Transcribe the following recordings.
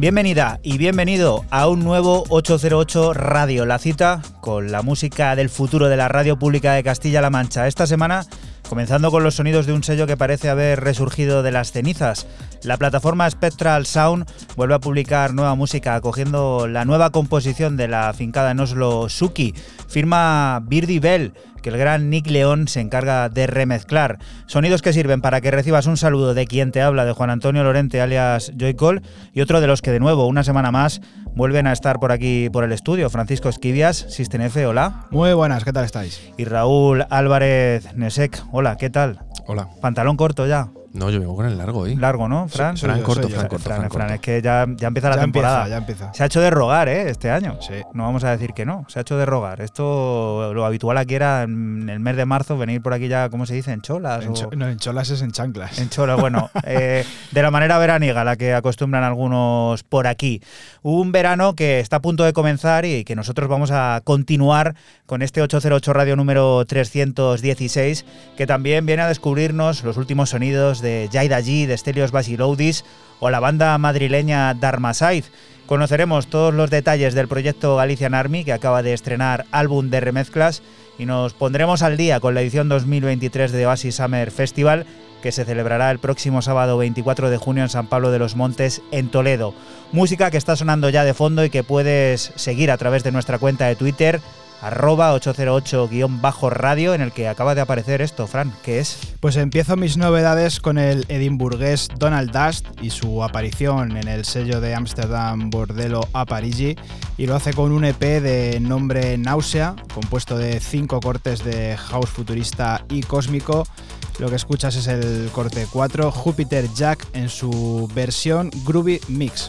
Bienvenida y bienvenido a un nuevo 808 Radio, la cita con la música del futuro de la radio pública de Castilla-La Mancha. Esta semana comenzando con los sonidos de un sello que parece haber resurgido de las cenizas. La plataforma Spectral Sound vuelve a publicar nueva música, acogiendo la nueva composición de la fincada en Oslo Suki. Firma Birdie Bell que el gran Nick León se encarga de remezclar. Sonidos que sirven para que recibas un saludo de quien te habla, de Juan Antonio Lorente, alias Joycol, y otro de los que de nuevo, una semana más, vuelven a estar por aquí por el estudio. Francisco Esquivias, Sistenefe, hola. Muy buenas, ¿qué tal estáis? Y Raúl Álvarez Nesek, hola, ¿qué tal? Hola. Pantalón corto ya. No, yo vengo con el largo hoy. Largo, ¿no, Fran? Fran yo, corto. Fran corto, Fran, Fran Fran, corto. es que ya, ya empieza la ya temporada. empieza, ya empieza. Se ha hecho de rogar, ¿eh? Este año. Sí. No vamos a decir que no. Se ha hecho de rogar. Esto, lo habitual aquí era en el mes de marzo venir por aquí ya, ¿cómo se dice? En cholas. En, o- cho- no, en cholas es en chanclas. en cholas, bueno, eh, de la manera veraniega, la que acostumbran algunos por aquí. Un verano que está a punto de comenzar y que nosotros vamos a continuar con este 808 Radio número 316, que también viene a descubrirnos los últimos sonidos de Jaida G, de Stelios Basiloudis o la banda madrileña Dharmaside. Conoceremos todos los detalles del proyecto Galician Army, que acaba de estrenar álbum de remezclas, y nos pondremos al día con la edición 2023 de Oasis Summer Festival, que se celebrará el próximo sábado 24 de junio en San Pablo de los Montes, en Toledo. Música que está sonando ya de fondo y que puedes seguir a través de nuestra cuenta de Twitter, arroba 808-radio, en el que acaba de aparecer esto, Fran, ¿qué es? Pues empiezo mis novedades con el edimburgués Donald Dust y su aparición en el sello de Amsterdam Bordello a Parigi y lo hace con un EP de nombre Náusea, compuesto de cinco cortes de house futurista y cósmico. Lo que escuchas es el corte 4, Jupiter Jack, en su versión Groovy Mix.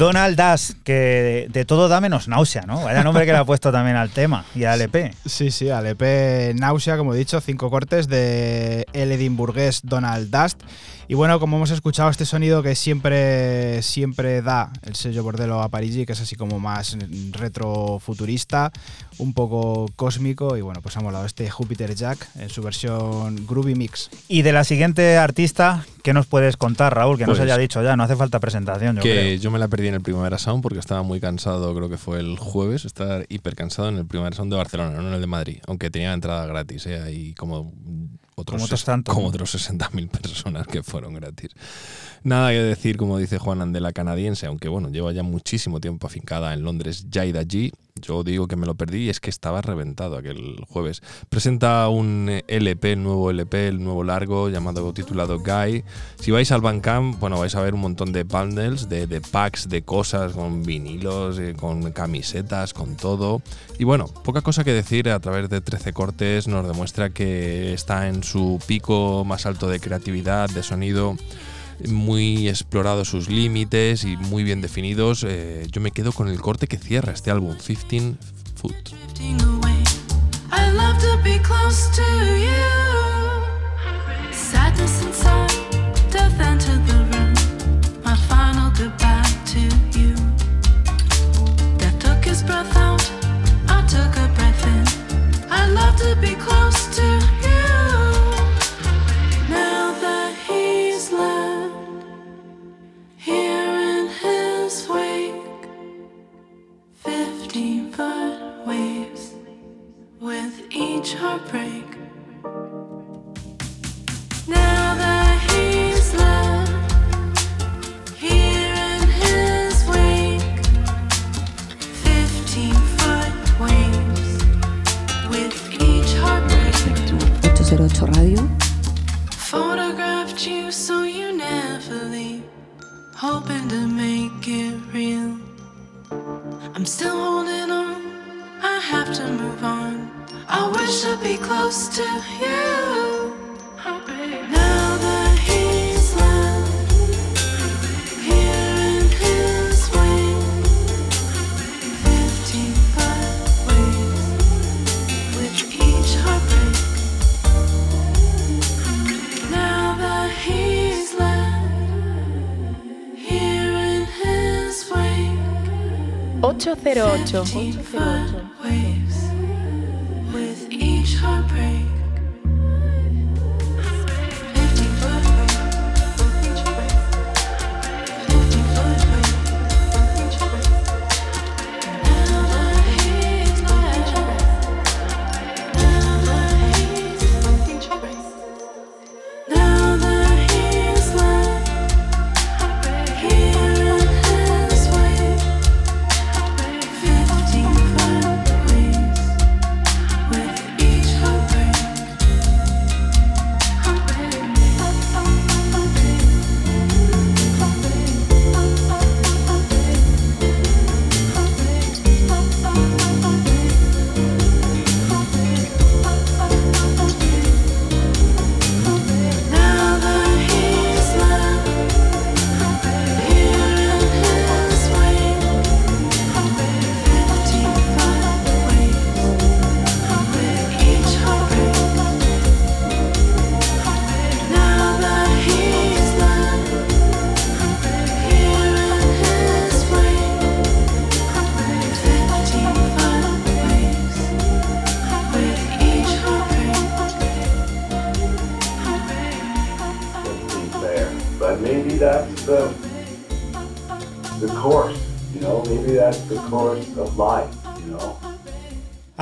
Donald Das, que de, todo da menos náusea, ¿no? Vaya nombre que le ha puesto también al tema y al EP. Sí, sí, al EP Náusea, como he dicho, cinco cortes de el edimburgués Donald Dust. Y bueno, como hemos escuchado, este sonido que siempre, siempre da el sello Bordelo a Parigi, que es así como más retrofuturista, un poco cósmico. Y bueno, pues ha molado este Jupiter Jack en su versión Groovy Mix. Y de la siguiente artista, ¿qué nos puedes contar, Raúl? Que no se Pues- haya dicho ya, no hace falta presentación, yo que creo. yo me la perdí en el Primavera Sound porque estaba muy cansado, creo que fue el jueves, estaba hiper cansado en el Primavera Sound de Barcelona, no en el de Madrid, aunque tenía entrada gratis, ¿eh? Ahí como otros, Como otros como ¿no? otros 60.000 personas que fueron gratis. Nada que decir, como dice Juan de la canadiense, aunque bueno, lleva ya muchísimo tiempo afincada en Londres, Jaida G. Yo digo que me lo perdí y es que estaba reventado aquel jueves. Presenta un eh, LP, nuevo LP, el nuevo largo, llamado titulado Guy. Si vais al Bandcamp, bueno, vais a ver un montón de bundles, de, de packs, de cosas, con vinilos, eh, con camisetas, con todo. Y bueno, poca cosa que decir, a través de 13 cortes nos demuestra que está en su pico más alto de creatividad, de sonido muy explorado sus límites y muy bien definidos. Eh, yo me quedo con el corte que cierra este álbum, 15 Foot. I love to be close to each heartbreak. Now that he's left here in his wake. Fifteen foot waves with each heartbreak. 808 Radio. Photographed you so you never leave, hoping to make it real. I'm still holding on, I have to move on. I wish I'd be close to you. Now that he's left here in his wing, fifteen foot waves with each heartbreak. Now that he's left here in his wake, 808. 15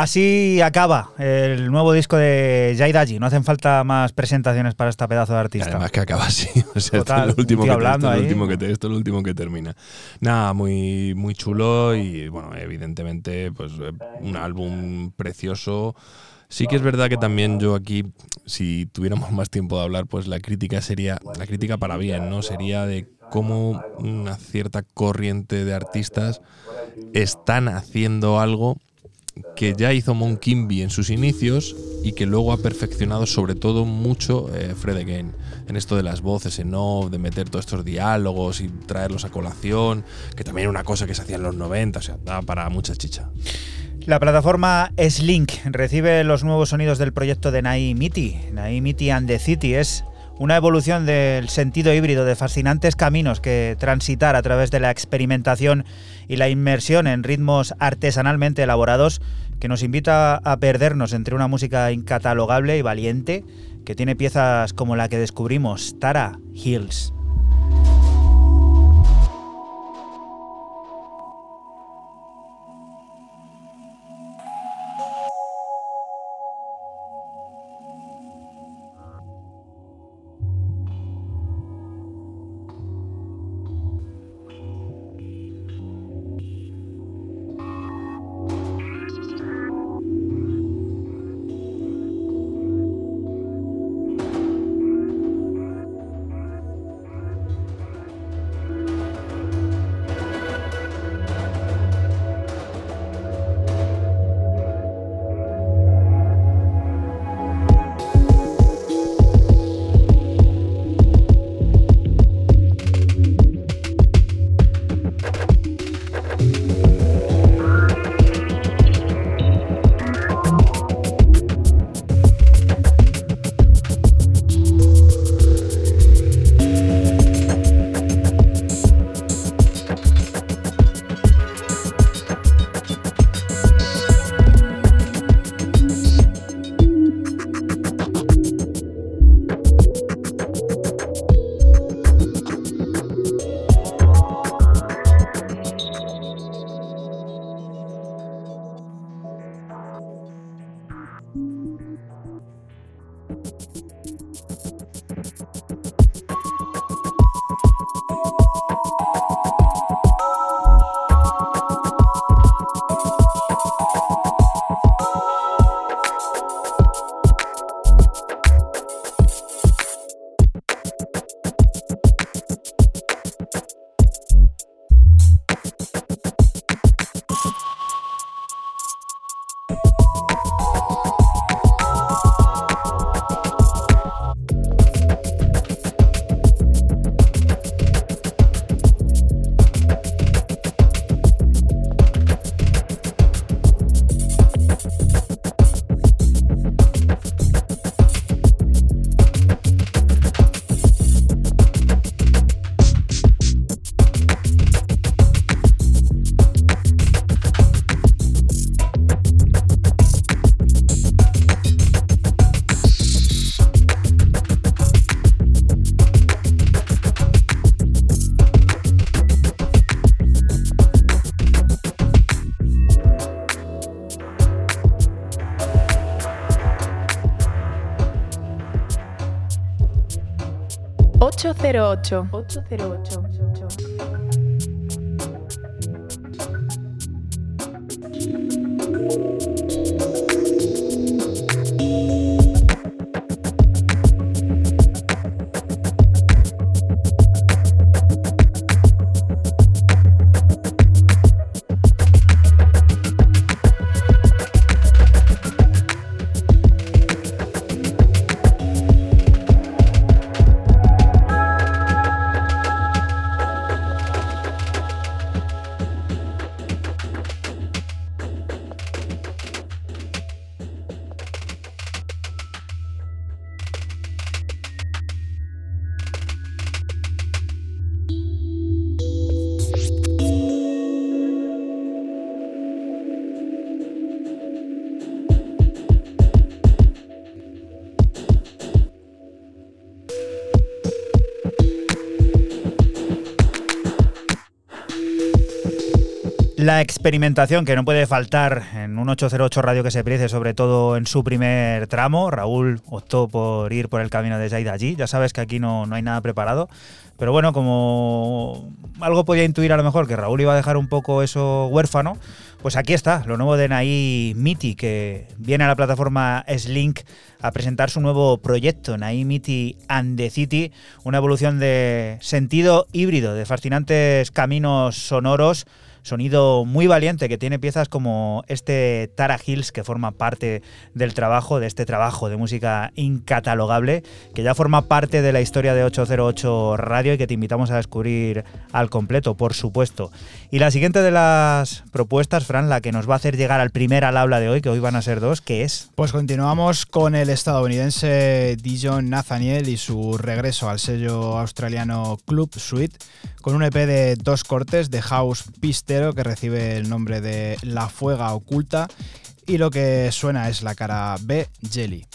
Así acaba el nuevo disco de Jaidaji. No hacen falta más presentaciones para esta pedazo de artista. Además que acaba así. O sea, Total, esto es lo último que, te- hablando esto es lo ahí. último que te- esto es lo último que termina. Nada, muy, muy chulo y bueno, evidentemente, pues eh, un álbum precioso. Sí que es verdad que también yo aquí, si tuviéramos más tiempo de hablar, pues la crítica sería, la crítica para bien, ¿no? Sería de cómo una cierta corriente de artistas están haciendo algo que ya hizo Mon Kimby en sus inicios y que luego ha perfeccionado sobre todo mucho eh, Fred Again en esto de las voces en off, de meter todos estos diálogos y traerlos a colación, que también era una cosa que se hacía en los 90, o sea, da para mucha chicha. La plataforma Slink recibe los nuevos sonidos del proyecto de Naimiti. Naimiti and the City es una evolución del sentido híbrido de fascinantes caminos que transitar a través de la experimentación y la inmersión en ritmos artesanalmente elaborados que nos invita a perdernos entre una música incatalogable y valiente que tiene piezas como la que descubrimos, Tara Hills. 808. 808. La experimentación que no puede faltar en un 808 radio que se precie, sobre todo en su primer tramo. Raúl optó por ir por el camino de Zaida allí. Ya sabes que aquí no, no hay nada preparado, Pero bueno, como algo podía intuir a lo mejor que Raúl iba a dejar un poco eso huérfano, pues aquí está, lo nuevo de Nai Miti, que viene a la plataforma Slink a presentar su nuevo proyecto, Nai Miti and the City, una evolución de sentido híbrido, de fascinantes caminos sonoros sonido muy valiente que tiene piezas como este Tara Hills que forma parte del trabajo, de este trabajo de música incatalogable, que ya forma parte de la historia de 808 Radio y que te invitamos a descubrir al completo, por supuesto. Y la siguiente de las propuestas, Fran, la que nos va a hacer llegar al primer al habla de hoy, que hoy van a ser dos, que es... Pues continuamos con el estadounidense Dijon Nathaniel y su regreso al sello australiano Club Suite con un EP de dos cortes de house que recibe el nombre de La Fuega Oculta y lo que suena es la cara B Jelly.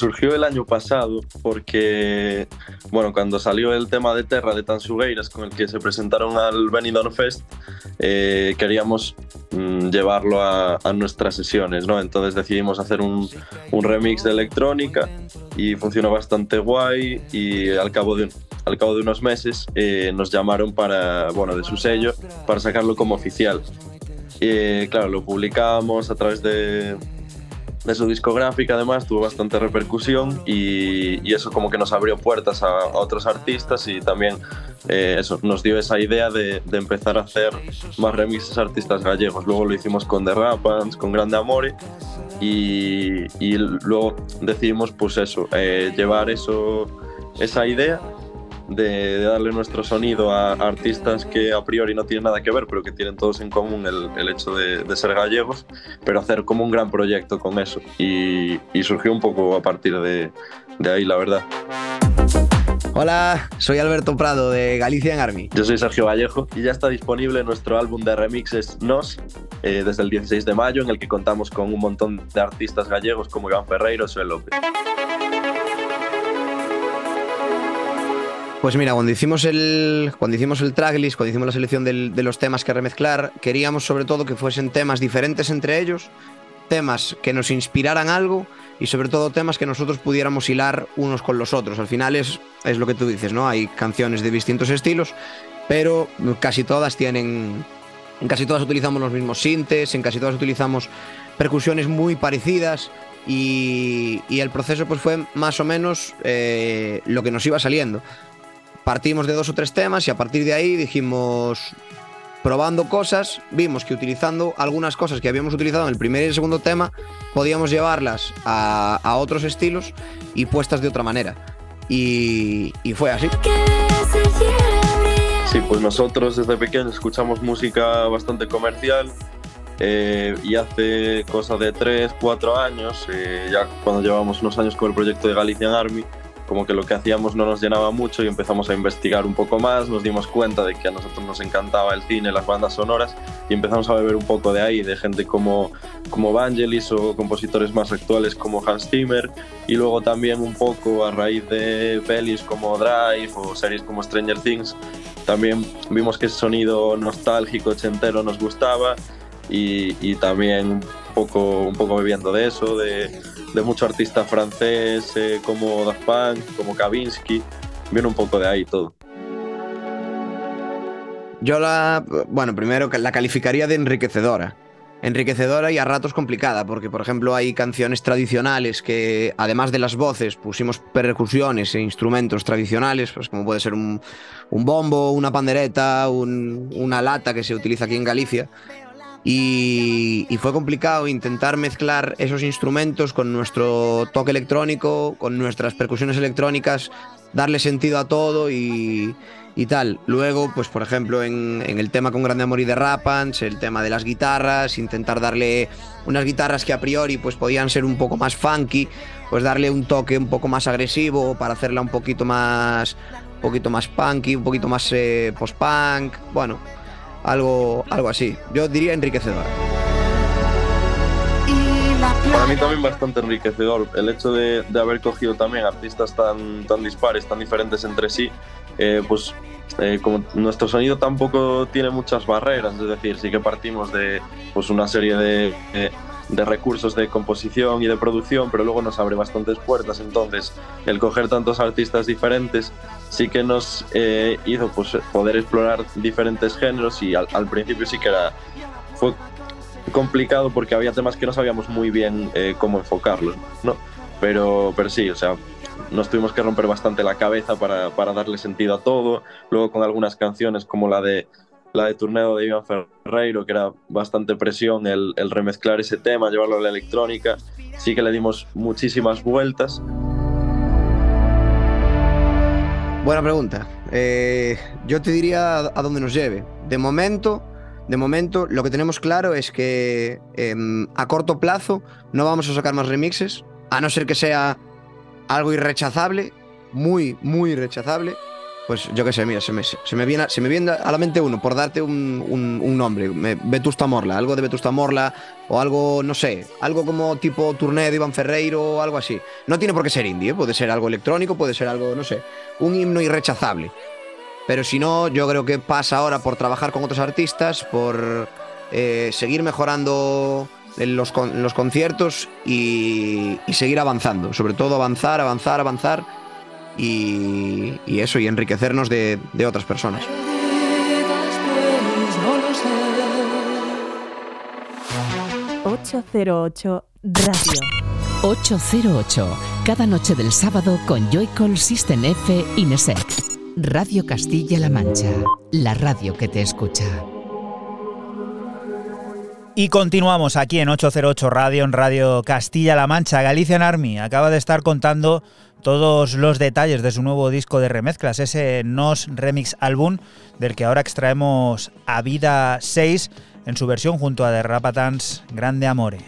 Surgió el año pasado porque bueno, cuando salió el tema de Terra de Tansugueiras con el que se presentaron al Benidorm Fest, eh, queríamos mm, llevarlo a, nuestras sesiones, ¿no? Entonces decidimos hacer un, un remix de electrónica y funcionó bastante guay y al cabo de, al cabo de unos meses eh, nos llamaron para, bueno, de su sello, para sacarlo como oficial. Eh, claro, lo publicamos a través de, de su discográfica, además tuvo bastante repercusión y, eso como que nos abrió puertas a, otros artistas y también eh, eso nos dio esa idea de, de, empezar a hacer más remixes a artistas gallegos. Luego lo hicimos con The Rapans, con Grande Amore y, y luego decidimos pues eso, eh, llevar eso, esa idea de, de, darle nuestro sonido a, a, artistas que a priori no tienen nada que ver, pero que tienen todos en común el, el hecho de, de, ser gallegos, pero hacer como un gran proyecto con eso. Y, y surgió un poco a partir de, de, ahí, la verdad. Hola, soy Alberto Prado de Galicia en Army. Yo soy Sergio Vallejo y ya está disponible nuestro álbum de remixes Nos eh, desde el 16 de mayo, en el que contamos con un montón de artistas gallegos como Iván Ferreiro o López. Pues mira, cuando hicimos el, cuando hicimos el tracklist, cuando hicimos la selección de los temas que remezclar, queríamos sobre todo que fuesen temas diferentes entre ellos, temas que nos inspiraran algo y sobre todo temas que nosotros pudiéramos hilar unos con los otros. Al final es, es lo que tú dices, ¿no? Hay canciones de distintos estilos, pero casi todas tienen... En casi todas utilizamos los mismos sintes, en casi todas utilizamos percusiones muy parecidas y, y el proceso pues fue más o menos eh, lo que nos iba saliendo partimos de dos o tres temas y a partir de ahí dijimos, probando cosas, vimos que utilizando algunas cosas que habíamos utilizado en el primer y el segundo tema, podíamos llevarlas a, a otros estilos y puestas de otra manera. Y, y, fue así. Sí, pues nosotros desde pequeños escuchamos música bastante comercial. Eh, y hace cosa de 3, 4 años, eh, ya cuando llevamos unos años con el proyecto de Galician Army, como que lo que hacíamos no nos llenaba mucho y empezamos a investigar un poco más, nos dimos cuenta de que a nosotros nos encantaba el cine, las bandas sonoras y empezamos a beber un poco de ahí, de gente como, como Vangelis o compositores más actuales como Hans Zimmer y luego también un poco a raíz de pelis como Drive o series como Stranger Things, también vimos que ese sonido nostálgico, ochentero nos gustaba y, y también un poco, un poco bebiendo de eso, de de mucho artista francés eh, como Daft Punk, como Kavinsky, viene un poco de ahí todo. Yo la, bueno, primero la calificaría de enriquecedora. Enriquecedora y a ratos complicada, porque por ejemplo hay canciones tradicionales que además de las voces pusimos percusiones e instrumentos tradicionales, pues como puede ser un, un bombo, una pandereta, un, una lata que se utiliza aquí en Galicia, y, fue complicado intentar mezclar esos instrumentos con nuestro toque electrónico, con nuestras percusiones electrónicas, darle sentido a todo y, y tal. Luego, pues por ejemplo, en, en, el tema con Grande Amor y de Rapans, el tema de las guitarras, intentar darle unas guitarras que a priori pues podían ser un poco más funky, pues darle un toque un poco más agresivo para hacerla un poquito más, un poquito más punky, un poquito más eh, post-punk, bueno algo, algo así. Yo diría enriquecedor. Para mí también bastante enriquecedor el hecho de, haber cogido también artistas tan, tan dispares, tan diferentes entre sí, eh, pues eh, como nuestro sonido tampoco tiene muchas barreras, es decir, sí que partimos de pues, una serie de, eh, de recursos de composición y de producción, pero luego nos abre bastantes puertas. Entonces, el coger tantos artistas diferentes sí que nos eh, hizo pues, poder explorar diferentes géneros y al, al, principio sí que era fue complicado porque había temas que no sabíamos muy bien eh, cómo enfocarlos, ¿no? Pero, pero sí, o sea, nos tuvimos que romper bastante la cabeza para, para darle sentido a todo. Luego con algunas canciones como la de la de Turneo de Iván Ferreiro, que era bastante presión el, remezclar ese tema, llevarlo a la electrónica. Sí que le dimos muchísimas vueltas. Buena pregunta. Eh, yo te diría a dónde nos lleve. De momento, de momento, lo que tenemos claro es que eh, a corto plazo no vamos a sacar más remixes, a no ser que sea algo irrechazable, muy, muy irrechazable Pues yo qué sé, mira, se me, se me, viene, se me viene a la mente uno, por darte un, un- nombre, Vetusta Morla, algo de Vetusta Morla, o algo, no sé, algo como tipo Tourné de Iván Ferreiro o algo así. No tiene por qué ser indie, ¿eh? puede ser algo electrónico, puede ser algo, no sé, un himno irrechazable. Pero si no, yo creo que pasa ahora por trabajar con otros artistas, por eh, seguir mejorando en los, en los conciertos y, y seguir avanzando. Sobre todo avanzar, avanzar, avanzar y, y eso, y enriquecernos de, de otras personas. No lo sé. 808 Radio. 808, cada noche del sábado con Joycall System F Inesec. Radio Castilla-La Mancha, la radio que te escucha. Y continuamos aquí en 808 Radio, en Radio Castilla-La Mancha. Galician Army acaba de estar contando todos los detalles de su nuevo disco de remezclas, ese NOS Remix Album, del que ahora extraemos A Vida 6 en su versión junto a The Rapatans Grande Amore.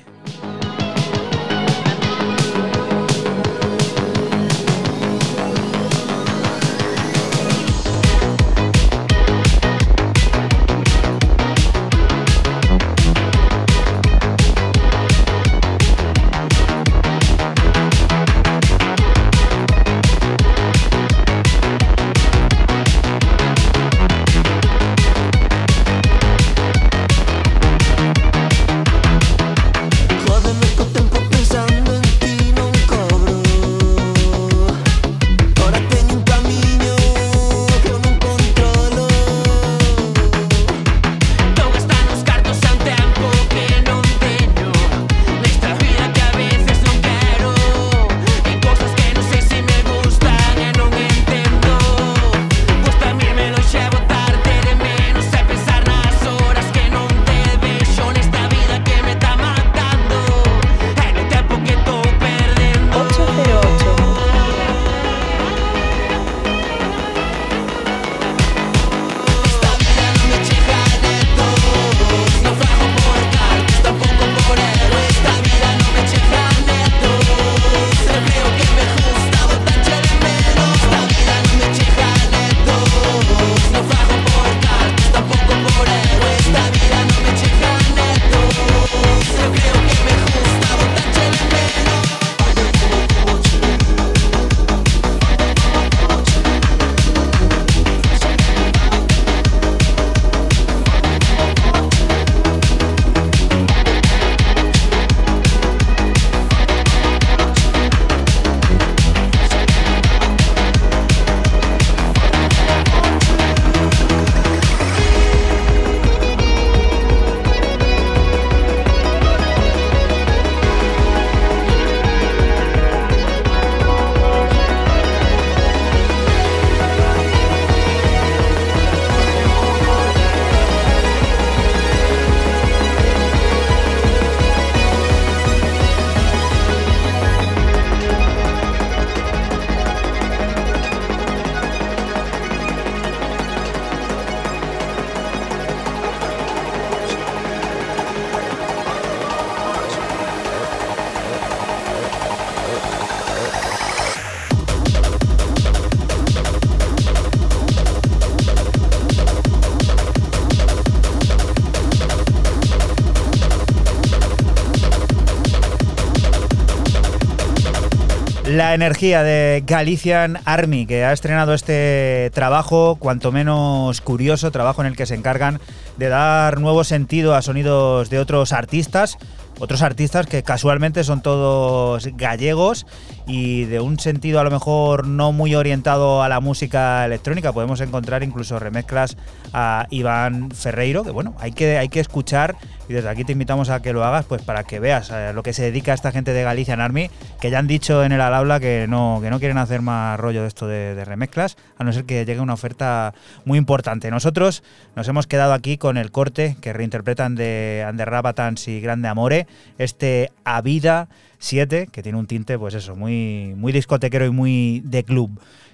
Energía de Galician Army, que ha estrenado este trabajo, cuanto menos curioso, trabajo en el que se encargan de dar nuevo sentido a sonidos de otros artistas, otros artistas que casualmente son todos gallegos y de un sentido a lo mejor no muy orientado a la música electrónica. Podemos encontrar incluso remezclas a Iván Ferreiro, que bueno, hay que, hay que escuchar y desde aquí te invitamos a que lo hagas pues para que veas a lo que se dedica esta gente de Galician Army, que ya han dicho en el al habla que no, que no quieren hacer más rollo de esto de, de remezclas, a no ser que llegue una oferta muy importante. Nosotros nos hemos quedado aquí con el corte que reinterpretan de Under Rabatans y Grande Amore, este A Vida 7, que tiene un tinte, pues eso, muy, muy discotequero y muy de club.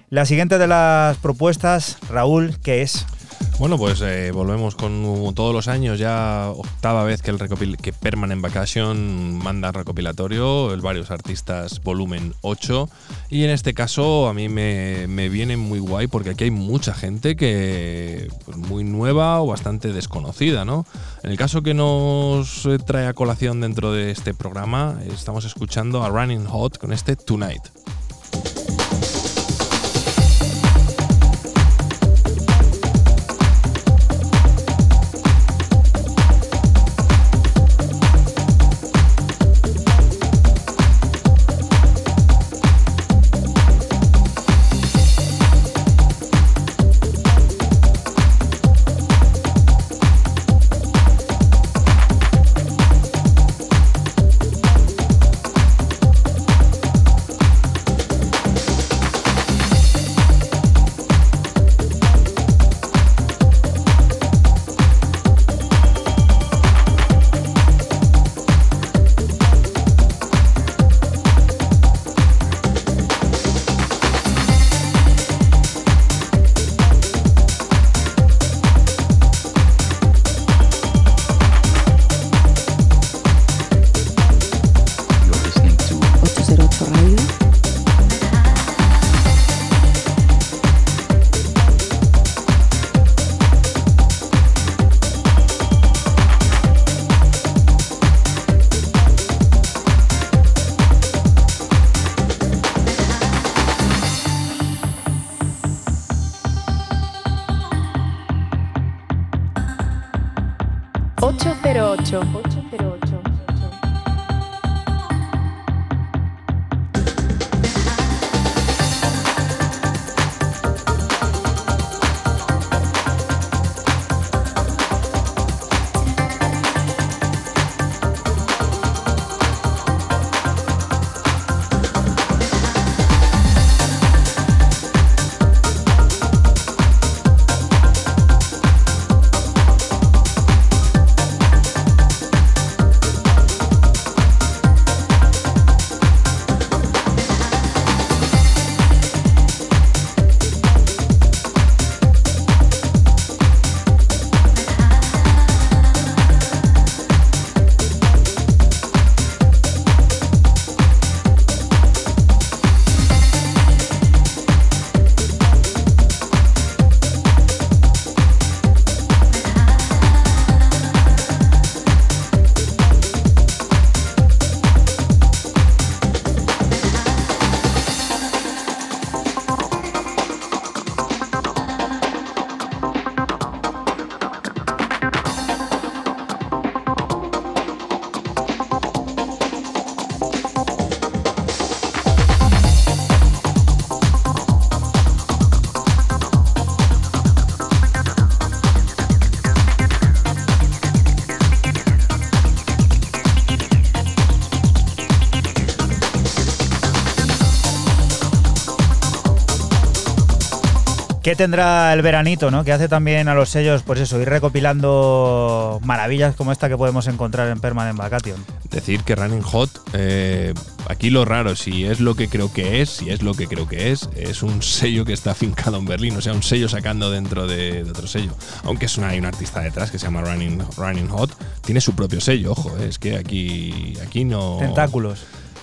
La siguiente de las propuestas, Raúl, que es Bueno, pues eh, volvemos con todos los años, ya octava vez que el recopil que Permanent Vacation manda recopilatorio, el varios artistas volumen 8. Y en este caso a mí me, me viene muy guay porque aquí hay mucha gente que pues, muy nueva o bastante desconocida, ¿no? En el caso que nos eh, trae a colación dentro de este programa, estamos escuchando a Running Hot con este Tonight. Tendrá el veranito, no? Que hace también a los sellos, pues eso, ir recopilando maravillas como esta que podemos encontrar en Permanent Vacation. Decir que Running Hot, eh, aquí lo raro, si es lo que creo que es, si es lo que creo que es, es un sello que está afincado en Berlín, o sea, un sello sacando dentro de, de otro sello. Aunque es una, hay un artista detrás que se llama Running, Running Hot, tiene su propio sello, ojo, eh, es que aquí, aquí no. Tentáculos.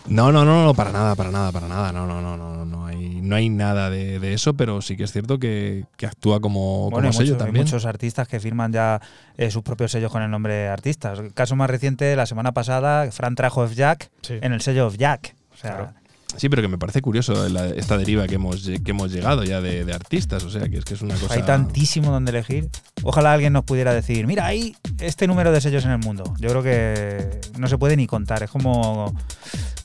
No, no, no, no, para nada, para nada, para nada. No, no, no, no, no hay, no hay nada de, de eso, pero sí que es cierto que, que actúa como, Bueno, como hay, sello muchos, hay también. muchos artistas que firman ya eh, sus propios sellos con el nombre de artistas. El caso más reciente, la semana pasada, Fran trajo F Jack Sí. en el sello F Jack. O sea, Claro. Sí, pero que me parece curioso la- esta deriva que hemos, que hemos llegado ya de, de artistas, o sea, que es que es una cosa. hay tantísimo donde elegir. Ojalá alguien nos pudiera decir, mira, hay este número de sellos en el mundo. Yo creo que no se puede ni contar. Es como,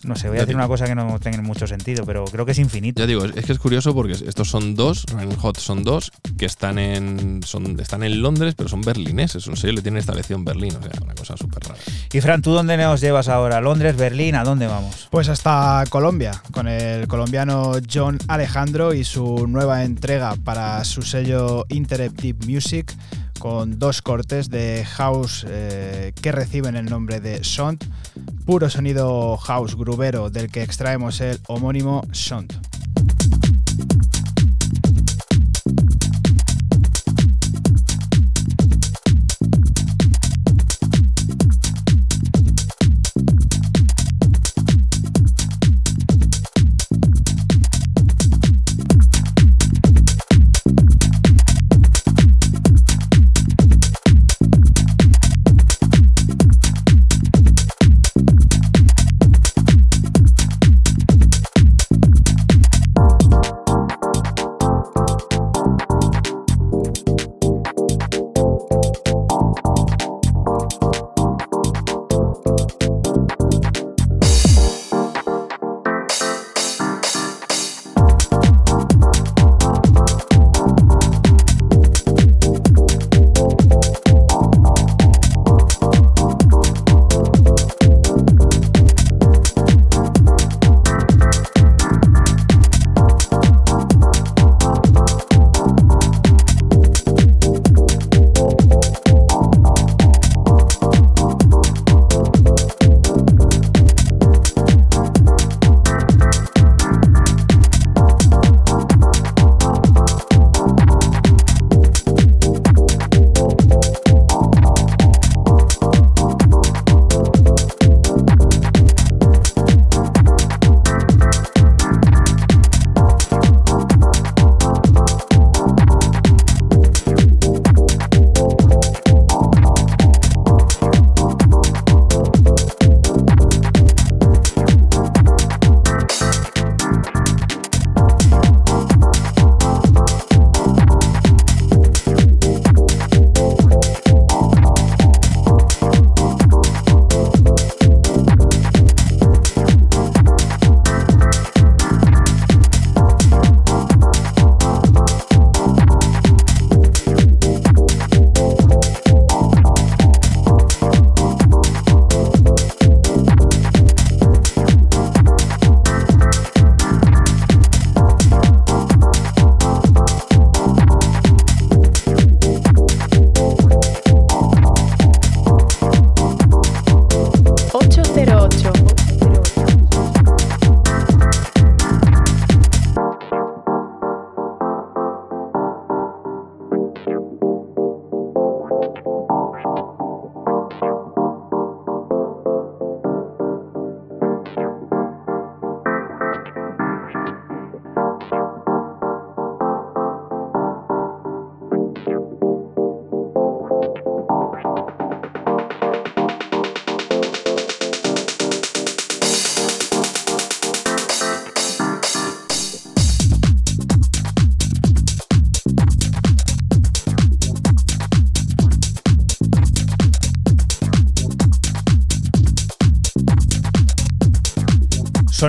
no sé, voy a decir una cosa que no tenga mucho sentido, pero creo que es infinito. Ya digo, es es que es curioso porque estos son dos, Running Hot son dos, que están en, son, están en Londres, pero son berlineses. Un sello le tiene establecido en Berlín, o sea, una cosa súper rara. Y Fran, ¿tú dónde nos llevas ahora? ¿Londres, Berlín? ¿A dónde vamos? Pues hasta Colombia, con el colombiano John Alejandro y su nueva entrega para su sello Interactive Music, con dos cortes de house eh, que reciben el nombre de Sont, puro sonido house grubero del que extraemos el homónimo Sont.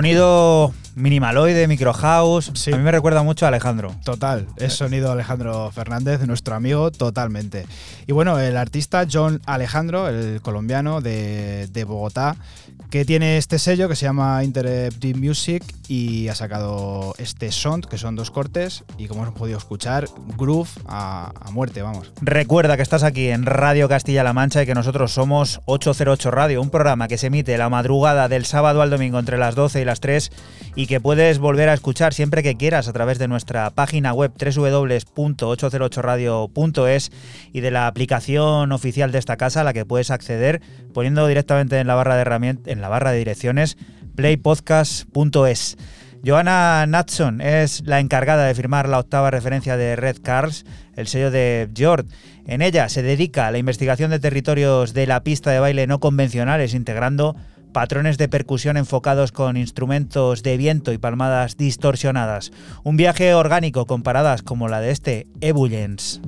Sonido minimaloide, micro house. Sí. A mí me recuerda mucho a Alejandro. Total, es sonido Alejandro Fernández, nuestro amigo, totalmente. Y bueno, el artista John Alejandro, el colombiano de, de Bogotá, que tiene este sello que se llama Interactive Music y ha sacado este Sound, que son dos cortes, y como hemos podido escuchar, groove a, a muerte, vamos. Recuerda que estás aquí en Radio Castilla-La Mancha y que nosotros somos 808 Radio, un programa que se emite la madrugada del sábado al domingo entre las 12 y las 3 y que puedes volver a escuchar siempre que quieras a través de nuestra página web www.808radio.es y de la aplicación oficial de esta casa a la que puedes acceder poniendo directamente en la barra de herramientas, en la barra de direcciones playpodcast.es. Johanna Natson es la encargada de firmar la octava referencia de Red Cars, el sello de Jord. En ella se dedica a la investigación de territorios de la pista de baile no convencionales, integrando patrones de percusión enfocados con instrumentos de viento y palmadas distorsionadas. Un viaje orgánico con paradas como la de este Ebullens.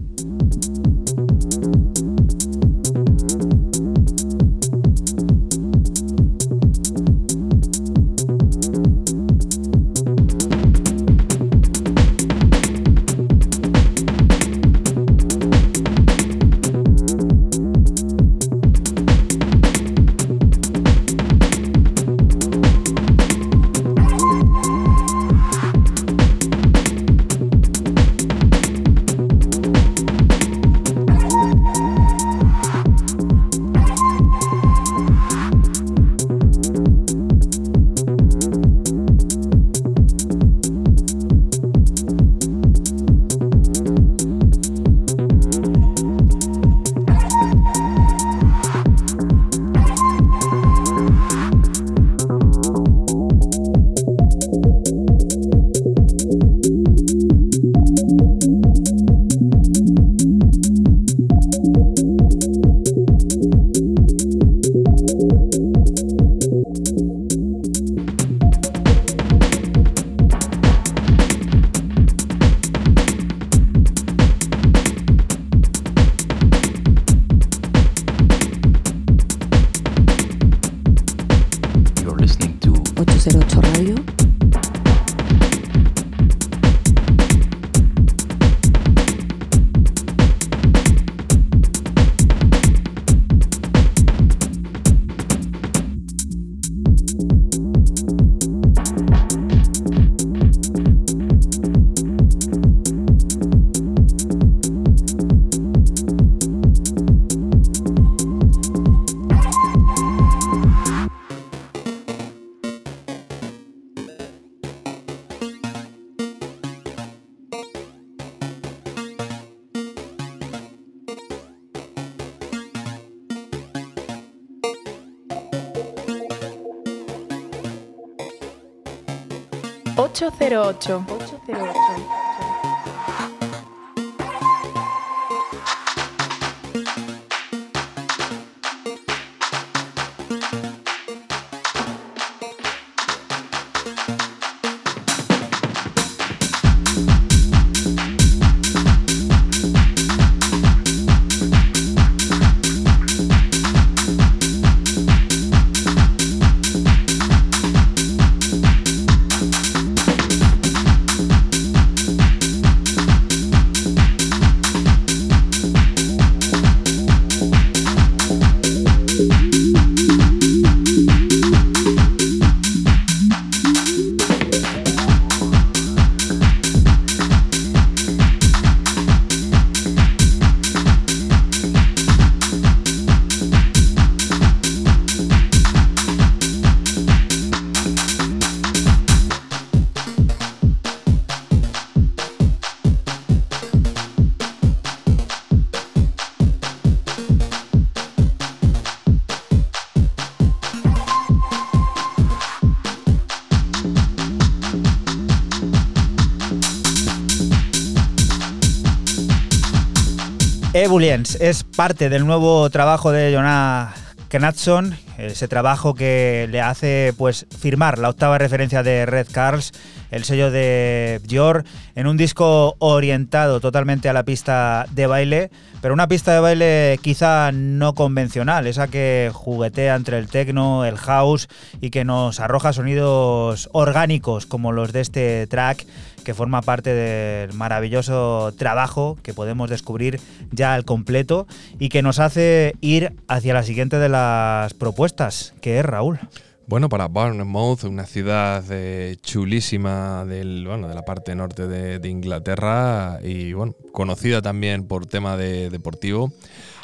808. 808. Es parte del nuevo trabajo de Jonah Knudson, ese trabajo que le hace pues firmar la octava referencia de Red Carls, el sello de Dior en un disco orientado totalmente a la pista de baile, pero una pista de baile quizá no convencional, esa que juguetea entre el techno, el house y que nos arroja sonidos orgánicos como los de este track que forma parte del maravilloso trabajo que podemos descubrir ya al completo y que nos hace ir hacia la siguiente de las propuestas, que es Raúl. Bueno, para Bournemouth, una ciudad eh, chulísima del, bueno, de la parte norte de, de Inglaterra y bueno, conocida también por tema de deportivo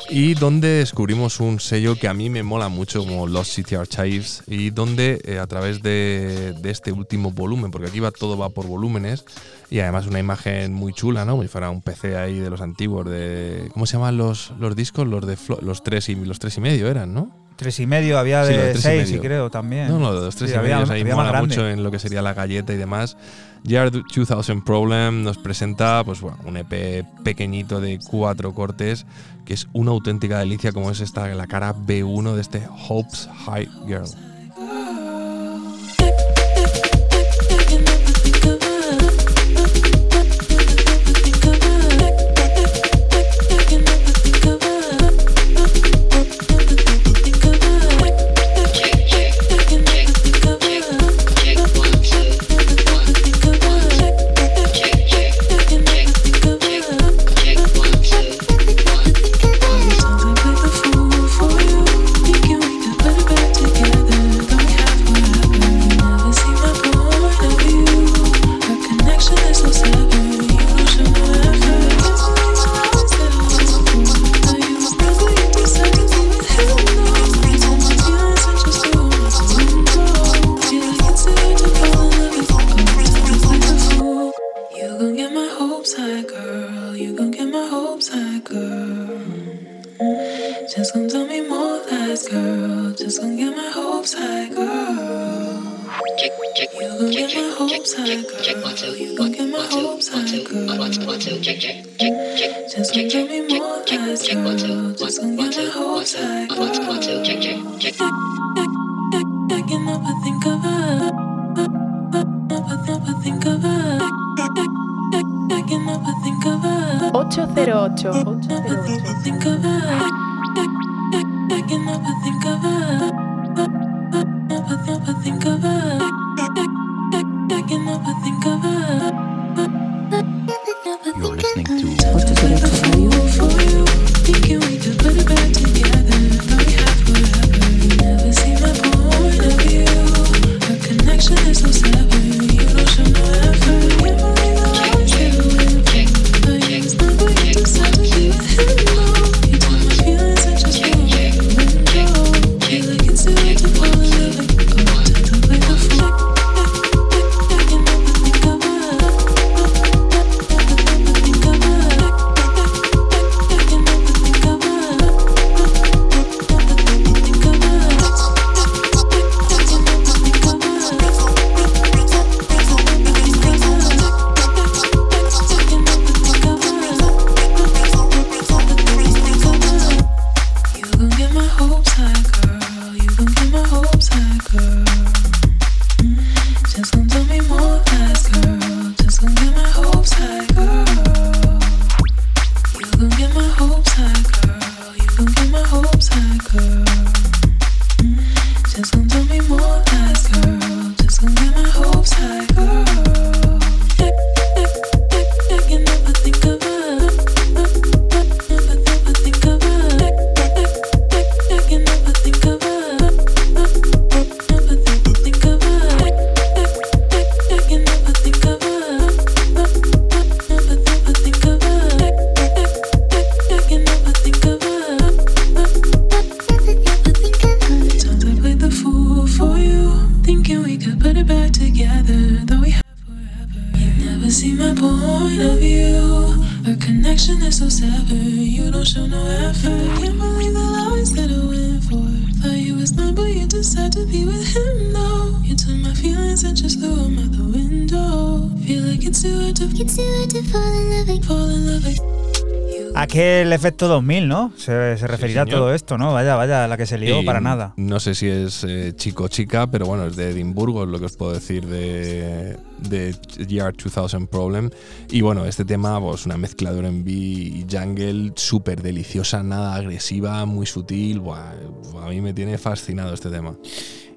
y donde descubrimos un sello que a mí me mola mucho como Lost City Archives y donde eh, a través de, de este último volumen, porque aquí va todo va por volúmenes y además una imagen muy chula, ¿no? Como si fuera un PC ahí de los antiguos de ¿cómo se llaman los, los discos? Los de los tres y los tres y medio eran, ¿no? Tres y medio, había Sí, de y seis, y creo, también. No, no, los tres Sí, y medio ahí mola mucho en lo que sería la galleta y demás. Year 2000 Problem nos presenta pues, bueno, un EP pequeñito de cuatro cortes que es una auténtica delicia como es esta la cara B1 de este Hope's High Girl. 808. Efecto 2000, ¿no? Se, se referirá a todo esto, ¿no? Vaya, vaya, la que se lió Y para nada. No sé si es eh, chico o chica, pero bueno, es de Edimburgo, es lo que os puedo decir de, de Year 2000 Problem. Y bueno, este tema, pues una mezcla de R&B y jungle súper deliciosa, nada agresiva, muy sutil. Buah, a mí me tiene fascinado este tema.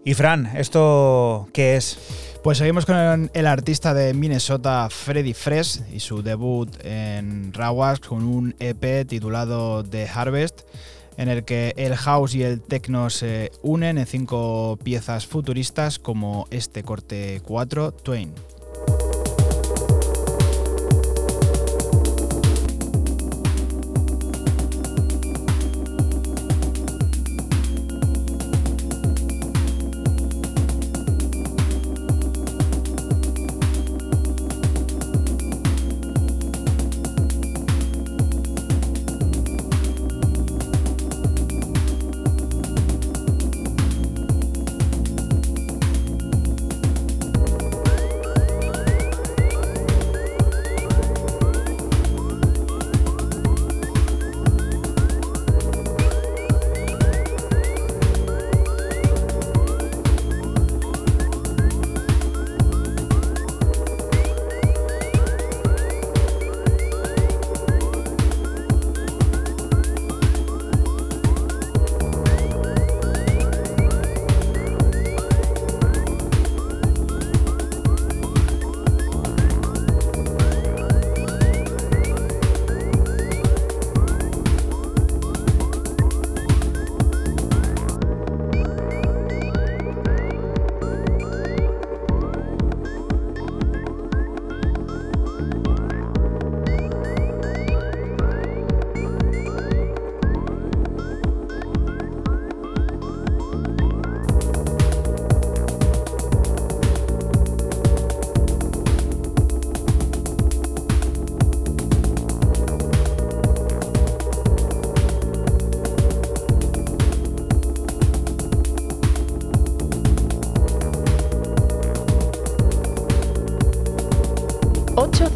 Y Fran, ¿esto qué es? Pues seguimos con el, el artista de Minnesota, Freddy Fresh, y su debut en Rawax con un EP titulado The Harvest, en el que el house y el techno se unen en cinco piezas futuristas como este corte 4, Twain.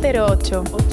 Otero 8.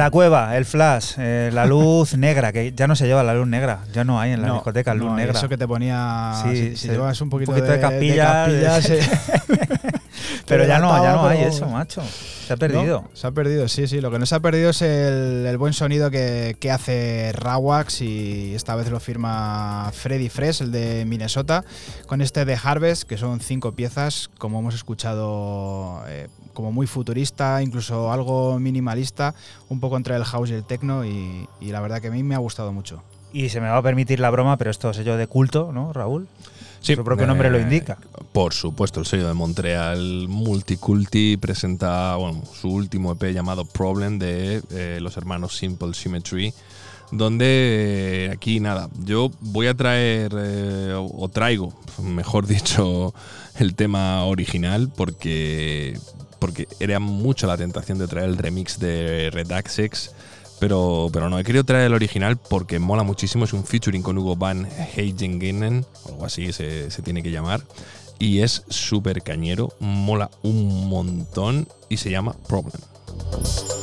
La cueva, el flash, eh, la luz negra, que ya no se lleva la luz negra, ya no hay en la No, discoteca luz no, negra. Eso que te ponía. Sí, si, si se- llevas un poquito, de, de, capilla. de capilla, sí. pero ya no, ya no hay eso, macho. Se ha perdido. No, se ha perdido, sí, sí. Lo que no se ha perdido es el, el buen sonido que, que hace Rawax y esta vez lo firma Freddy Fresh, el de Minnesota, con este de Harvest, que son cinco piezas, como hemos escuchado, eh, como muy futurista, incluso algo minimalista, un poco entre el house y el techno y, y la verdad que a mí me ha gustado mucho. Y se me va a permitir la broma, pero esto es sello de culto, ¿no, Raúl? Sí, Su propio nombre lo eh, indica. Por supuesto, el sello de Montreal Multiculti presenta bueno, su último EP llamado Problem de eh, los hermanos Simple Symmetry, donde eh, aquí nada, yo voy a traer eh, o o traigo, mejor dicho, el tema original porque porque era mucho la tentación de traer el remix de Red pero, pero no, he querido traer el original porque mola muchísimo. Es un featuring con Hugo Van Heijengenen, o algo así se, se tiene que llamar. Y es súper cañero, mola un montón y se llama Problem.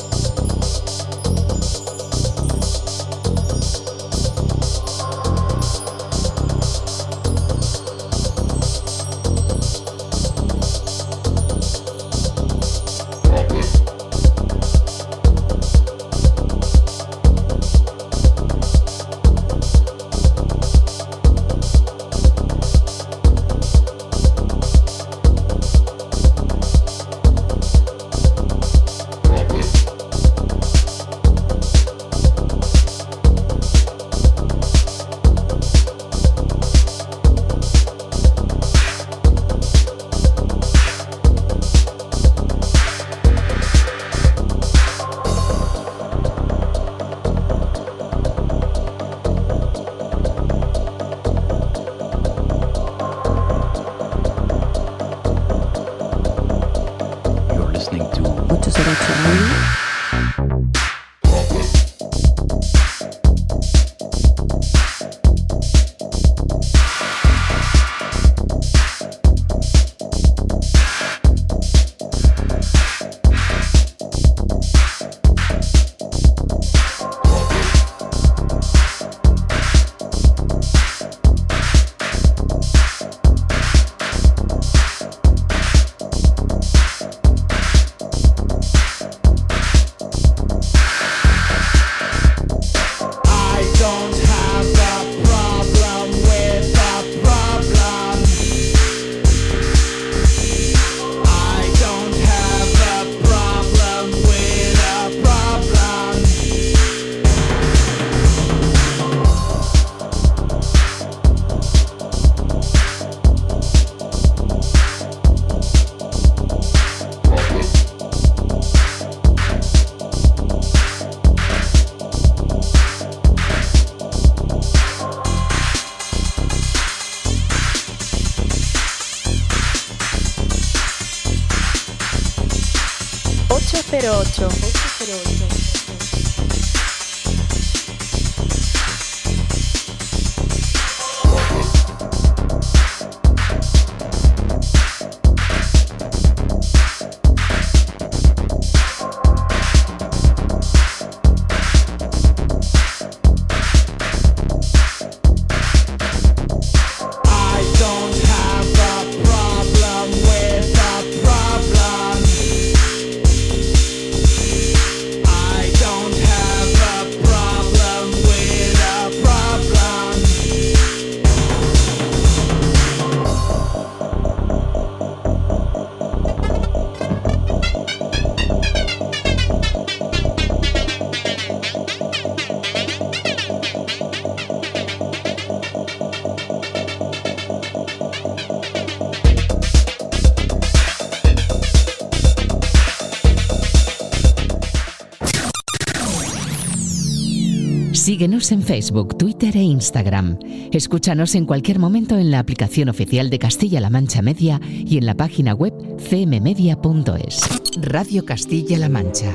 Síguenos en Facebook, Twitter e Instagram. Escúchanos en cualquier momento en la aplicación oficial de Castilla-La Mancha Media y en la página web cmmedia.es. Radio Castilla-La Mancha,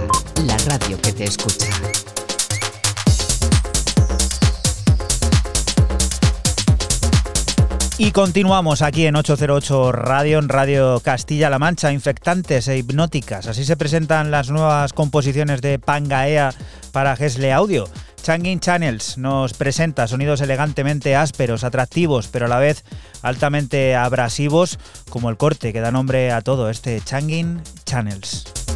la radio que te escucha. Y continuamos aquí en 808 Radio, en Radio Castilla-La Mancha, infectantes e hipnóticas. Así se presentan las nuevas composiciones de Pangaea para Gesle Audio. Changin Channels nos presenta sonidos elegantemente ásperos, atractivos, pero a la vez altamente abrasivos, como el corte que da nombre a todo este Changin Channels.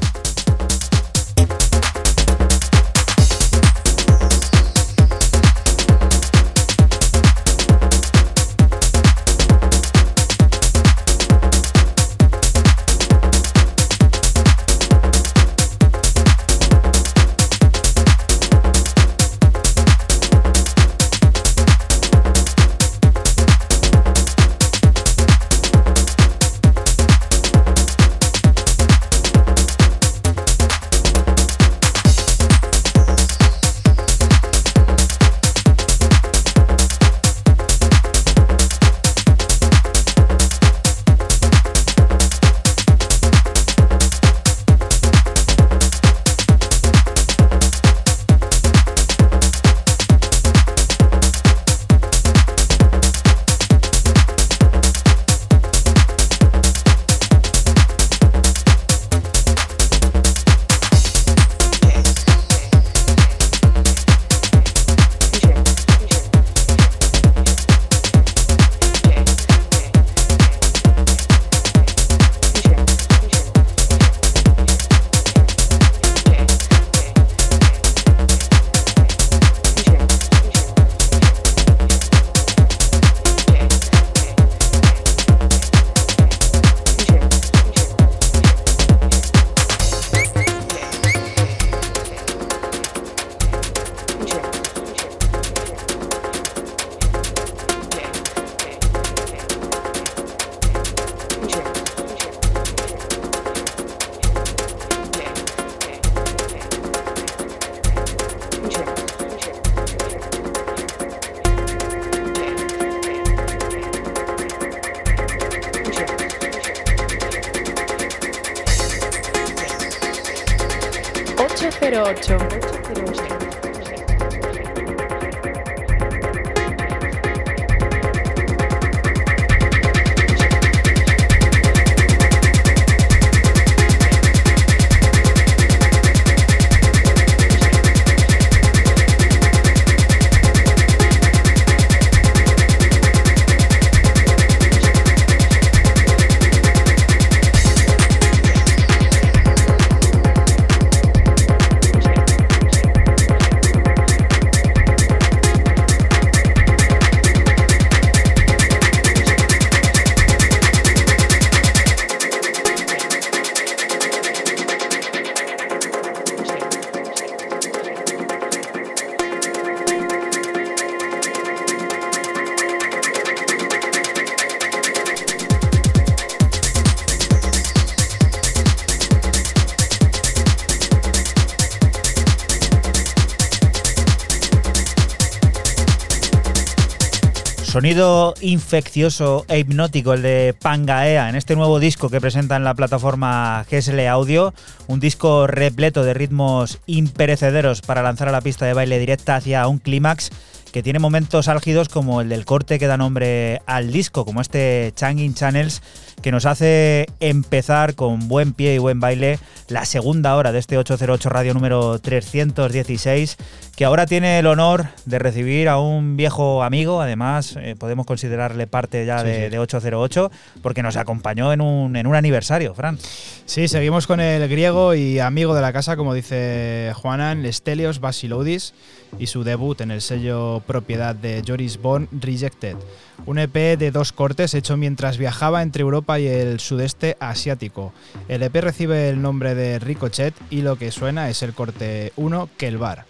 Sonido infeccioso e hipnótico el de Pangaea en este nuevo disco que presenta en la plataforma Gesle Audio, un disco repleto de ritmos imperecederos para lanzar a la pista de baile directa hacia un clímax que tiene momentos álgidos como el del corte que da nombre al disco, como este Changing Channels que nos hace empezar con buen pie y buen baile la segunda hora de este 808 radio número 316, que ahora tiene el honor de recibir a un viejo amigo, además eh, podemos considerarle parte ya Sí, de, sí. de 808, porque nos acompañó en un, en un aniversario, Fran. Sí, seguimos con el griego y amigo de la casa, como dice Juanan, Stelios Basiloudis, y su debut en el sello propiedad de Joris Bond, Rejected. Un EP de dos cortes hecho mientras viajaba entre Europa y el sudeste asiático. El EP recibe el nombre de Ricochet y lo que suena es el corte 1, que el bar.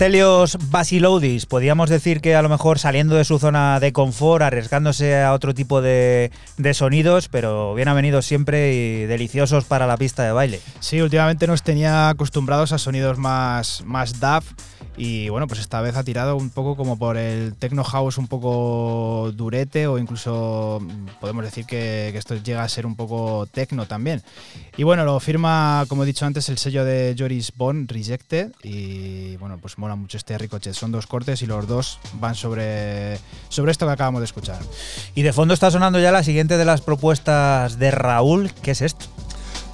Stelios Basiloudis, podríamos decir que a lo mejor saliendo de su zona de confort, arriesgándose a otro tipo de, sonidos, pero bien venido siempre y deliciosos para la pista de baile. Sí, últimamente nos tenía acostumbrados a sonidos más, más dub y bueno, pues esta vez ha tirado un poco como por el techno house un poco durete o incluso mm, podemos decir que, que esto llega a ser un poco techno también. Y bueno, lo firma, como he dicho antes, el sello de Joris Bond, Rejected. Y bueno, pues mola mucho este Ricochet. Son dos cortes y los dos van sobre, sobre esto que acabamos de escuchar. Y de fondo está sonando ya la siguiente de las propuestas de Raúl. ¿Qué es esto?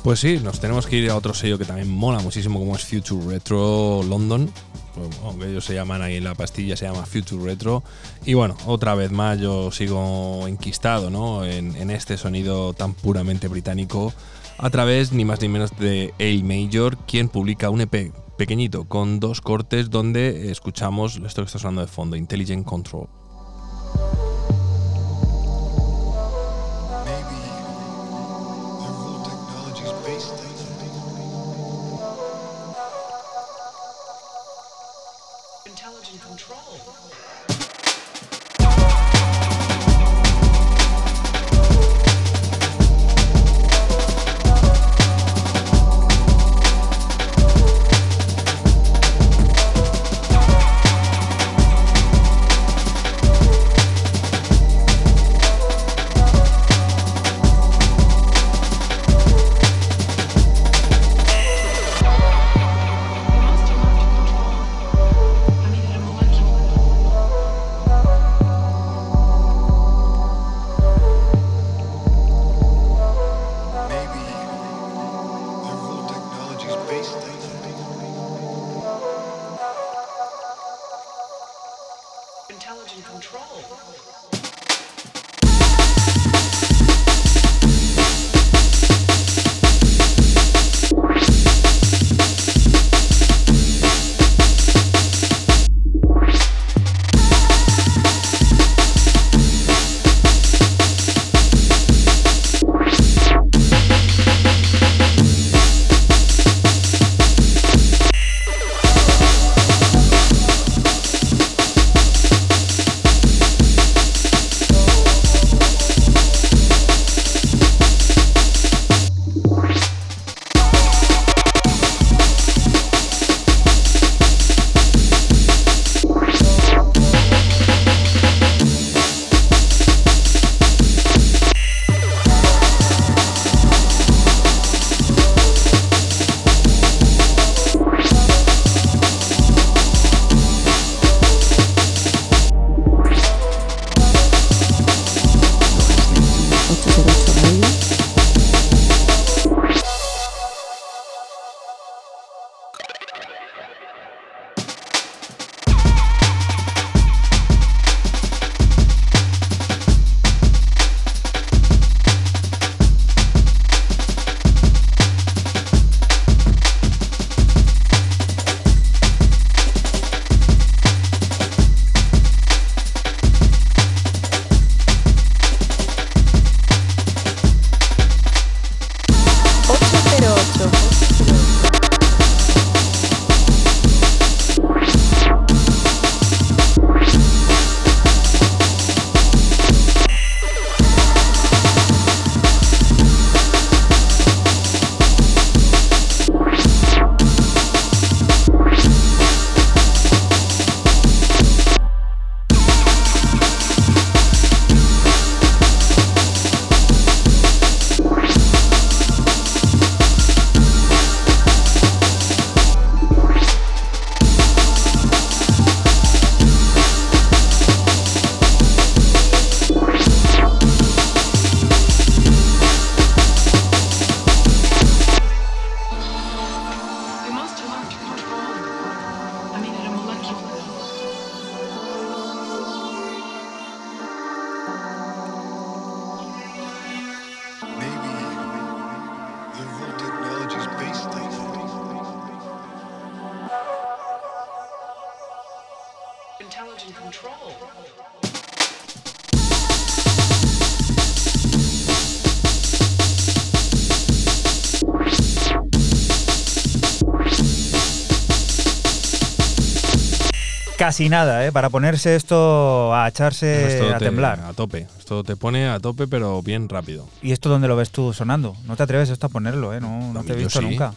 Pues sí, nos tenemos que ir a otro sello que también mola muchísimo, como es Future Retro London. Aunque ellos se llaman ahí en la pastilla, se llama Future Retro. Y bueno, otra vez más yo sigo enquistado ¿no? en, en este sonido tan puramente británico a través ni más ni menos de A Major, quien publica un EP pequeñito con dos cortes donde escuchamos esto que está sonando de fondo, Intelligent Control. Casi nada, ¿eh? Para ponerse esto a echarse Esto a te- temblar. A tope. Esto te pone a tope, pero bien rápido. ¿Y esto dónde lo ves tú sonando? No te atreves esto a ponerlo, ¿eh? No, no te he visto sí. nunca.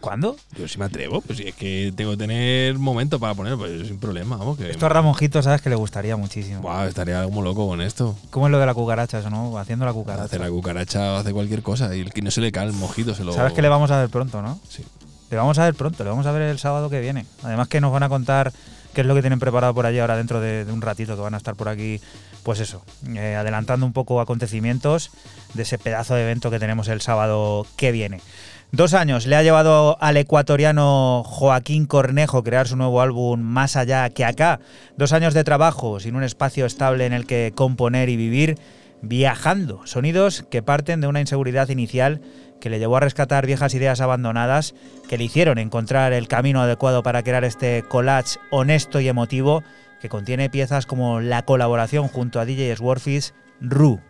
¿Cuándo? Yo sí me atrevo, pues si es que tengo que tener momento para ponerlo, pues sin problema, vamos. Que, Esto a Ramonjito sabes que le gustaría muchísimo. Buah, estaría como loco con esto. ¿Cómo es lo de la cucaracha, eso, no? Haciendo la cucaracha. Hace la cucaracha hace cualquier cosa y el que no se le cae el mojito se lo. Sabes que le vamos a ver pronto, ¿no? Sí. Le vamos a ver pronto, le vamos a ver el sábado que viene. Además que nos van a contar qué es lo que tienen preparado por allí ahora dentro de, un ratito, que van a estar por aquí, pues eso, eh, adelantando un poco acontecimientos de ese pedazo de evento que tenemos el sábado que viene. Dos años le ha llevado al ecuatoriano Joaquín Cornejo crear su nuevo álbum Más allá que acá. Dos años de trabajo, sin un espacio estable en el que componer y vivir, viajando. Sonidos que parten de una inseguridad inicial que le llevó a rescatar viejas ideas abandonadas, que le hicieron encontrar el camino adecuado para crear este collage honesto y emotivo que contiene piezas como la colaboración junto a DJ Swarfish, Ru.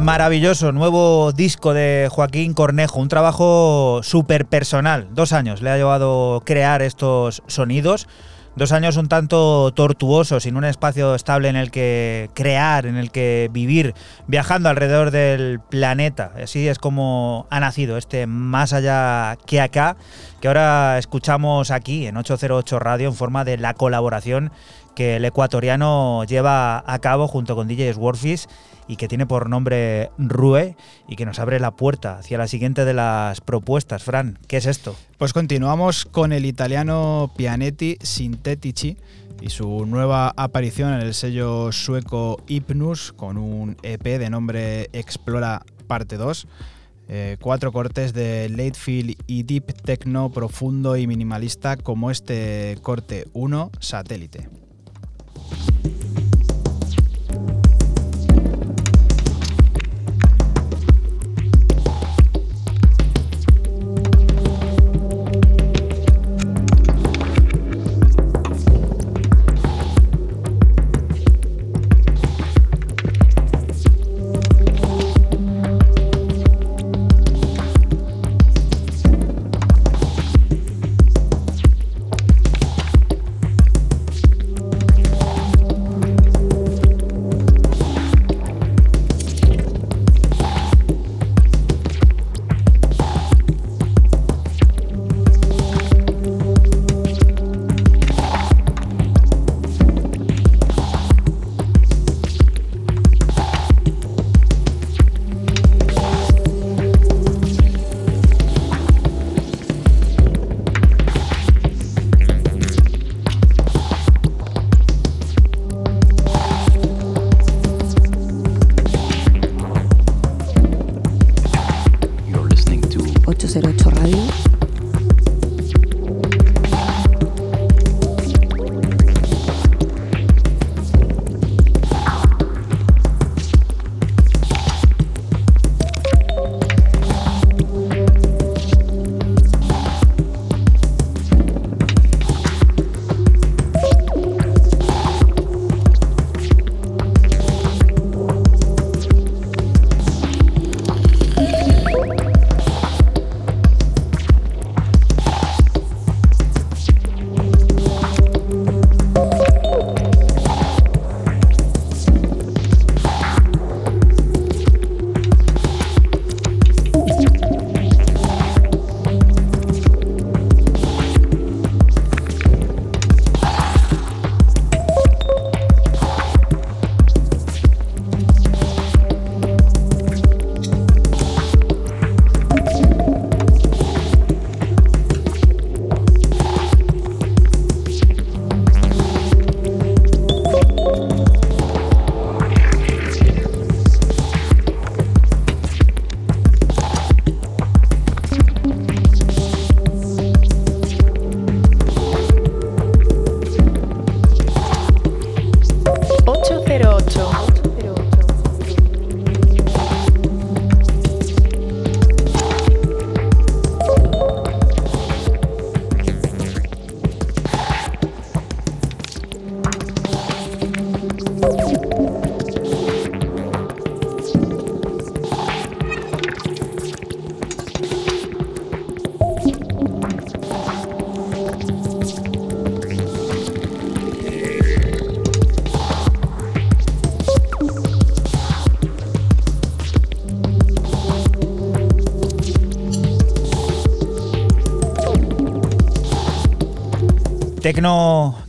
Maravilloso nuevo disco de Joaquín Cornejo, un trabajo súper personal. Dos años le ha llevado crear estos sonidos. Dos años un tanto tortuosos, sin un espacio estable en el que crear, en el que vivir, viajando alrededor del planeta. Así es como ha nacido este Más allá que acá, que ahora escuchamos aquí en 808 Radio en forma de la colaboración que el ecuatoriano lleva a cabo junto con DJ Warfis y que tiene por nombre Rue y que nos abre la puerta hacia la siguiente de las propuestas. Fran, ¿qué es esto? Pues continuamos con el italiano Pianetti Sintetici y su nueva aparición en el sello sueco Hypnus con un EP de nombre Explora Parte 2. Eh, cuatro cortes de late feel y deep techno profundo y minimalista como este corte 1 satélite.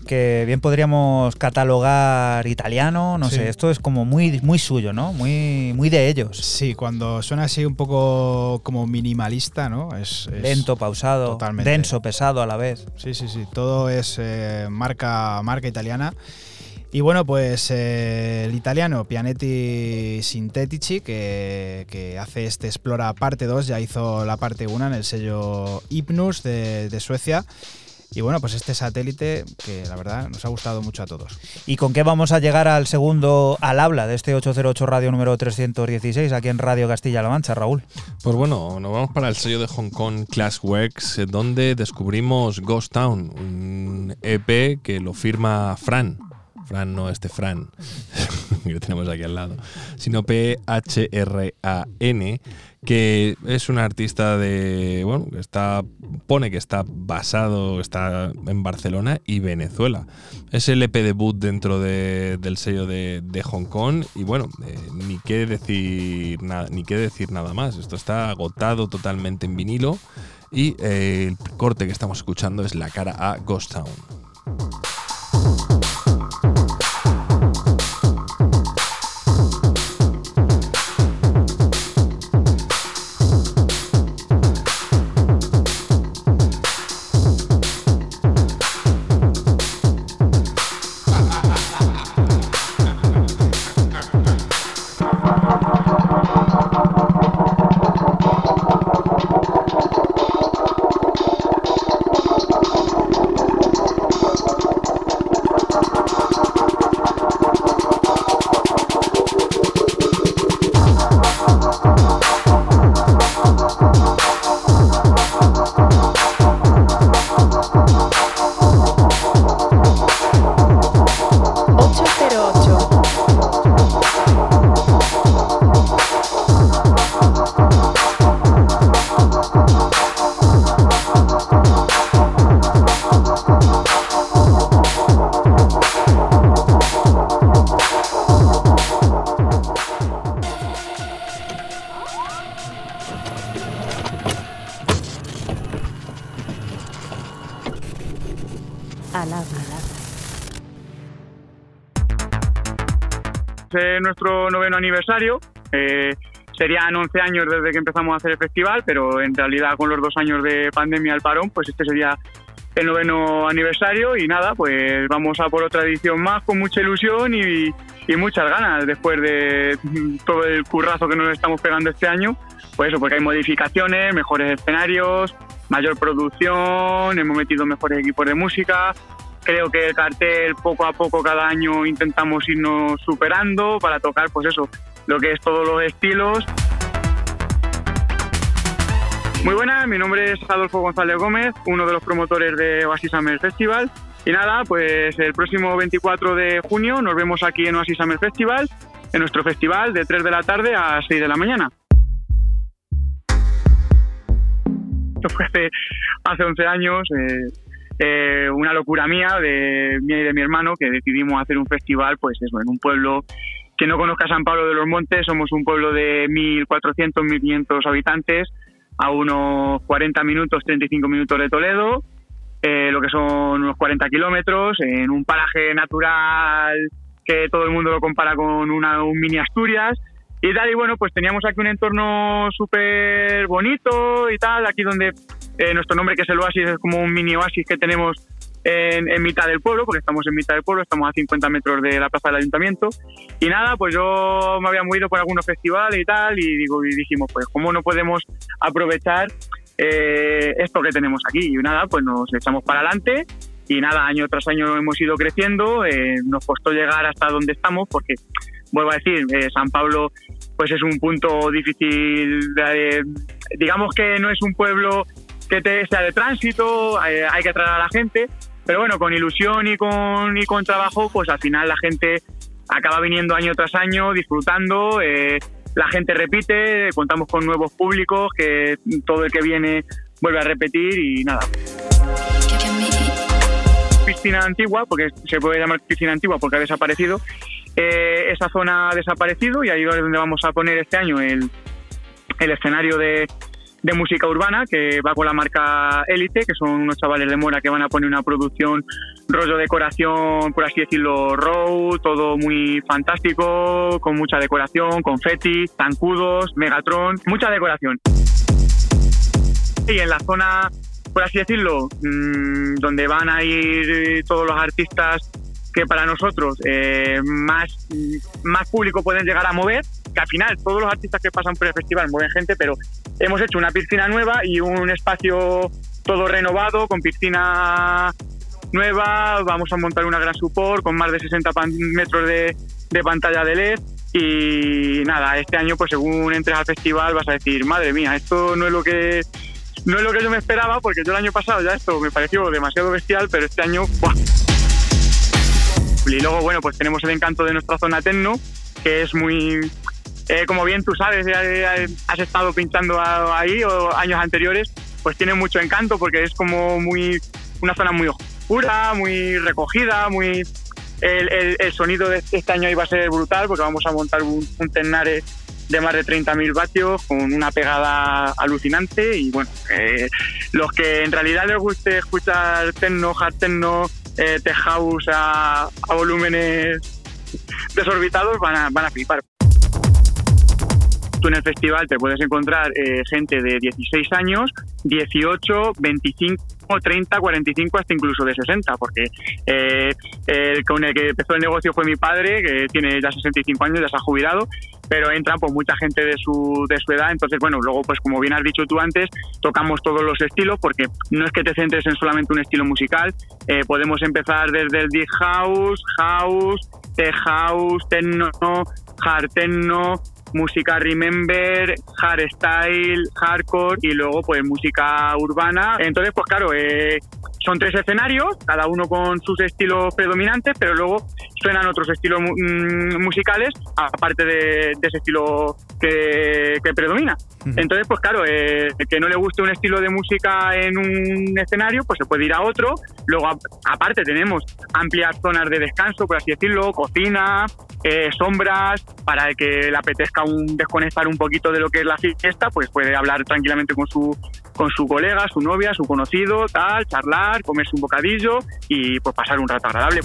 Que bien podríamos catalogar italiano, no Sí. sé, esto es como muy, muy suyo, ¿no? Muy, muy de ellos. Sí, cuando suena así un poco como minimalista, ¿no? Es, es- Lento, pausado, Totalmente. denso, pesado a la vez. Sí, sí, sí. Todo es eh, marca, marca italiana. Y bueno, pues eh, el italiano Pianetti Sintetici, que, que hace este Explora parte 2, ya hizo la parte 1 en el sello Hypnus de, de Suecia. Y bueno, pues este satélite que la verdad nos ha gustado mucho a todos. ¿Y con qué vamos a llegar al segundo al habla de este 808 radio número 316 aquí en Radio Castilla-La Mancha, Raúl? Pues bueno, nos vamos para el sello de Hong Kong Classworks, eh, donde descubrimos Ghost Town, un EP que lo firma Fran. Fran, no este Fran. que tenemos aquí al lado, sino P-H-R-A-N, que es un artista de, bueno, que está, pone que está basado, está en Barcelona y Venezuela. Es el EP debut dentro de- del sello de, de Hong Kong y bueno, eh, ni qué decir nada, ni qué decir nada más. Esto está agotado totalmente en vinilo y eh, el corte que estamos escuchando es la cara a Ghost Town. Aniversario. eh, serían 11 años desde que empezamos a hacer el festival, pero en realidad con los dos años de pandemia al parón, pues este sería el noveno aniversario y nada, pues vamos a por otra edición más con mucha ilusión y, y muchas ganas después de todo el currazo que nos estamos pegando este año. Pues eso, porque hay modificaciones, mejores escenarios, mayor producción, hemos metido mejores equipos de música, creo que el cartel poco a poco cada año intentamos irnos superando para tocar pues eso lo que es todos los estilos. Muy buenas mi nombre es Adolfo González Gómez uno de los promotores de Oasis Summer Festival. Y nada pues el próximo 24 de junio nos vemos aquí en Oasis Summer Festival en nuestro festival de 3 de la tarde a 6 de la mañana. Esto fue hace, hace 11 años eh, eh, una locura mía, de mía y de mi hermano, que decidimos hacer un festival, pues eso, en un pueblo que no conozca San Pablo de los Montes, somos un pueblo de 1.400, 1.500 habitantes, a unos 40 minutos, 35 minutos de Toledo, eh, lo que son unos 40 kilómetros, en un paraje natural que todo el mundo lo compara con una, un mini Asturias, y tal, y bueno, pues teníamos aquí un entorno súper bonito y tal, aquí donde eh, nuestro nombre que es el Oasis es como un mini oasis que tenemos en, en mitad del pueblo, porque estamos en mitad del pueblo, estamos a 50 metros de la plaza del ayuntamiento. Y nada, pues yo me había movido por algunos festivales y tal, y, digo, y dijimos, pues, ¿cómo no podemos aprovechar eh, esto que tenemos aquí? Y nada, pues nos echamos para adelante. Y nada, año tras año hemos ido creciendo, eh, nos costó llegar hasta donde estamos, porque vuelvo a decir, eh, San Pablo pues es un punto difícil, de- digamos que no es un pueblo que te sea de tránsito, eh, hay que atraer a la gente, pero bueno, con ilusión y con, y con trabajo, pues al final la gente acaba viniendo año tras año, disfrutando, eh, la gente repite, contamos con nuevos públicos, que todo el que viene vuelve a repetir y nada. Piscina antigua, porque se puede llamar piscina antigua porque ha desaparecido, eh, esa zona ha desaparecido y ahí es donde vamos a poner este año el, el escenario de, de música urbana que va con la marca Elite, que son unos chavales de Mora que van a poner una producción rollo decoración, por así decirlo, row, todo muy fantástico, con mucha decoración, confeti, zancudos, Megatron, mucha decoración. Y en la zona, por así decirlo, mm, donde van a ir todos los artistas que para nosotros eh, más, más público pueden llegar a mover, que al final todos los artistas que pasan por el festival mueven gente, pero hemos hecho una piscina nueva y un espacio todo renovado, con piscina nueva, vamos a montar una gran support con más de 60 pan- metros de, de pantalla de LED y nada, este año pues según entres al festival vas a decir, madre mía, esto no es lo que no es lo que yo me esperaba porque yo el año pasado ya esto me pareció demasiado bestial, pero este año ¡buah! Y luego, bueno, pues tenemos el encanto de nuestra zona techno, que es muy... eh, como bien tú sabes, has estado pinchando a- ahí o años anteriores, pues tiene mucho encanto porque es como muy una zona muy oscura, muy recogida, muy... El, sonido de este año iba a ser brutal porque vamos a montar un, un Tennare de más de 30.000 vatios con una pegada alucinante y bueno, eh, los que en realidad les guste escuchar techno, hard techno, eh, tech house a, a volúmenes desorbitados van a, van a flipar. En el festival te puedes encontrar eh, gente de 16 años, 18, 25, 30, 45, hasta incluso de 60, porque eh, el con el que empezó el negocio fue mi padre, que tiene ya 65 años, ya se ha jubilado, pero entran pues mucha gente de su, de su edad, entonces bueno, luego pues como bien has dicho tú antes, tocamos todos los estilos, porque no es que te centres en solamente un estilo musical, eh, podemos empezar desde el deep house, house, tech house, techno, hard techno, música remember, hardstyle, hardcore y luego pues música urbana. Entonces pues claro, eh, son tres escenarios, cada uno con sus estilos predominantes, pero luego suenan otros estilos mu- mm, musicales aparte de, de ese estilo que, que predomina. Entonces, pues claro, eh, que no le guste un estilo de música en un escenario, pues se puede ir a otro. Luego, a- aparte, tenemos amplias zonas de descanso, por así decirlo, cocina, eh, sombras, para el que le apetezca un, desconectar un poquito de lo que es la fiesta, pues puede hablar tranquilamente con su, con su colega, su novia, su conocido, tal, charlar, comerse un bocadillo y pues pasar un rato agradable.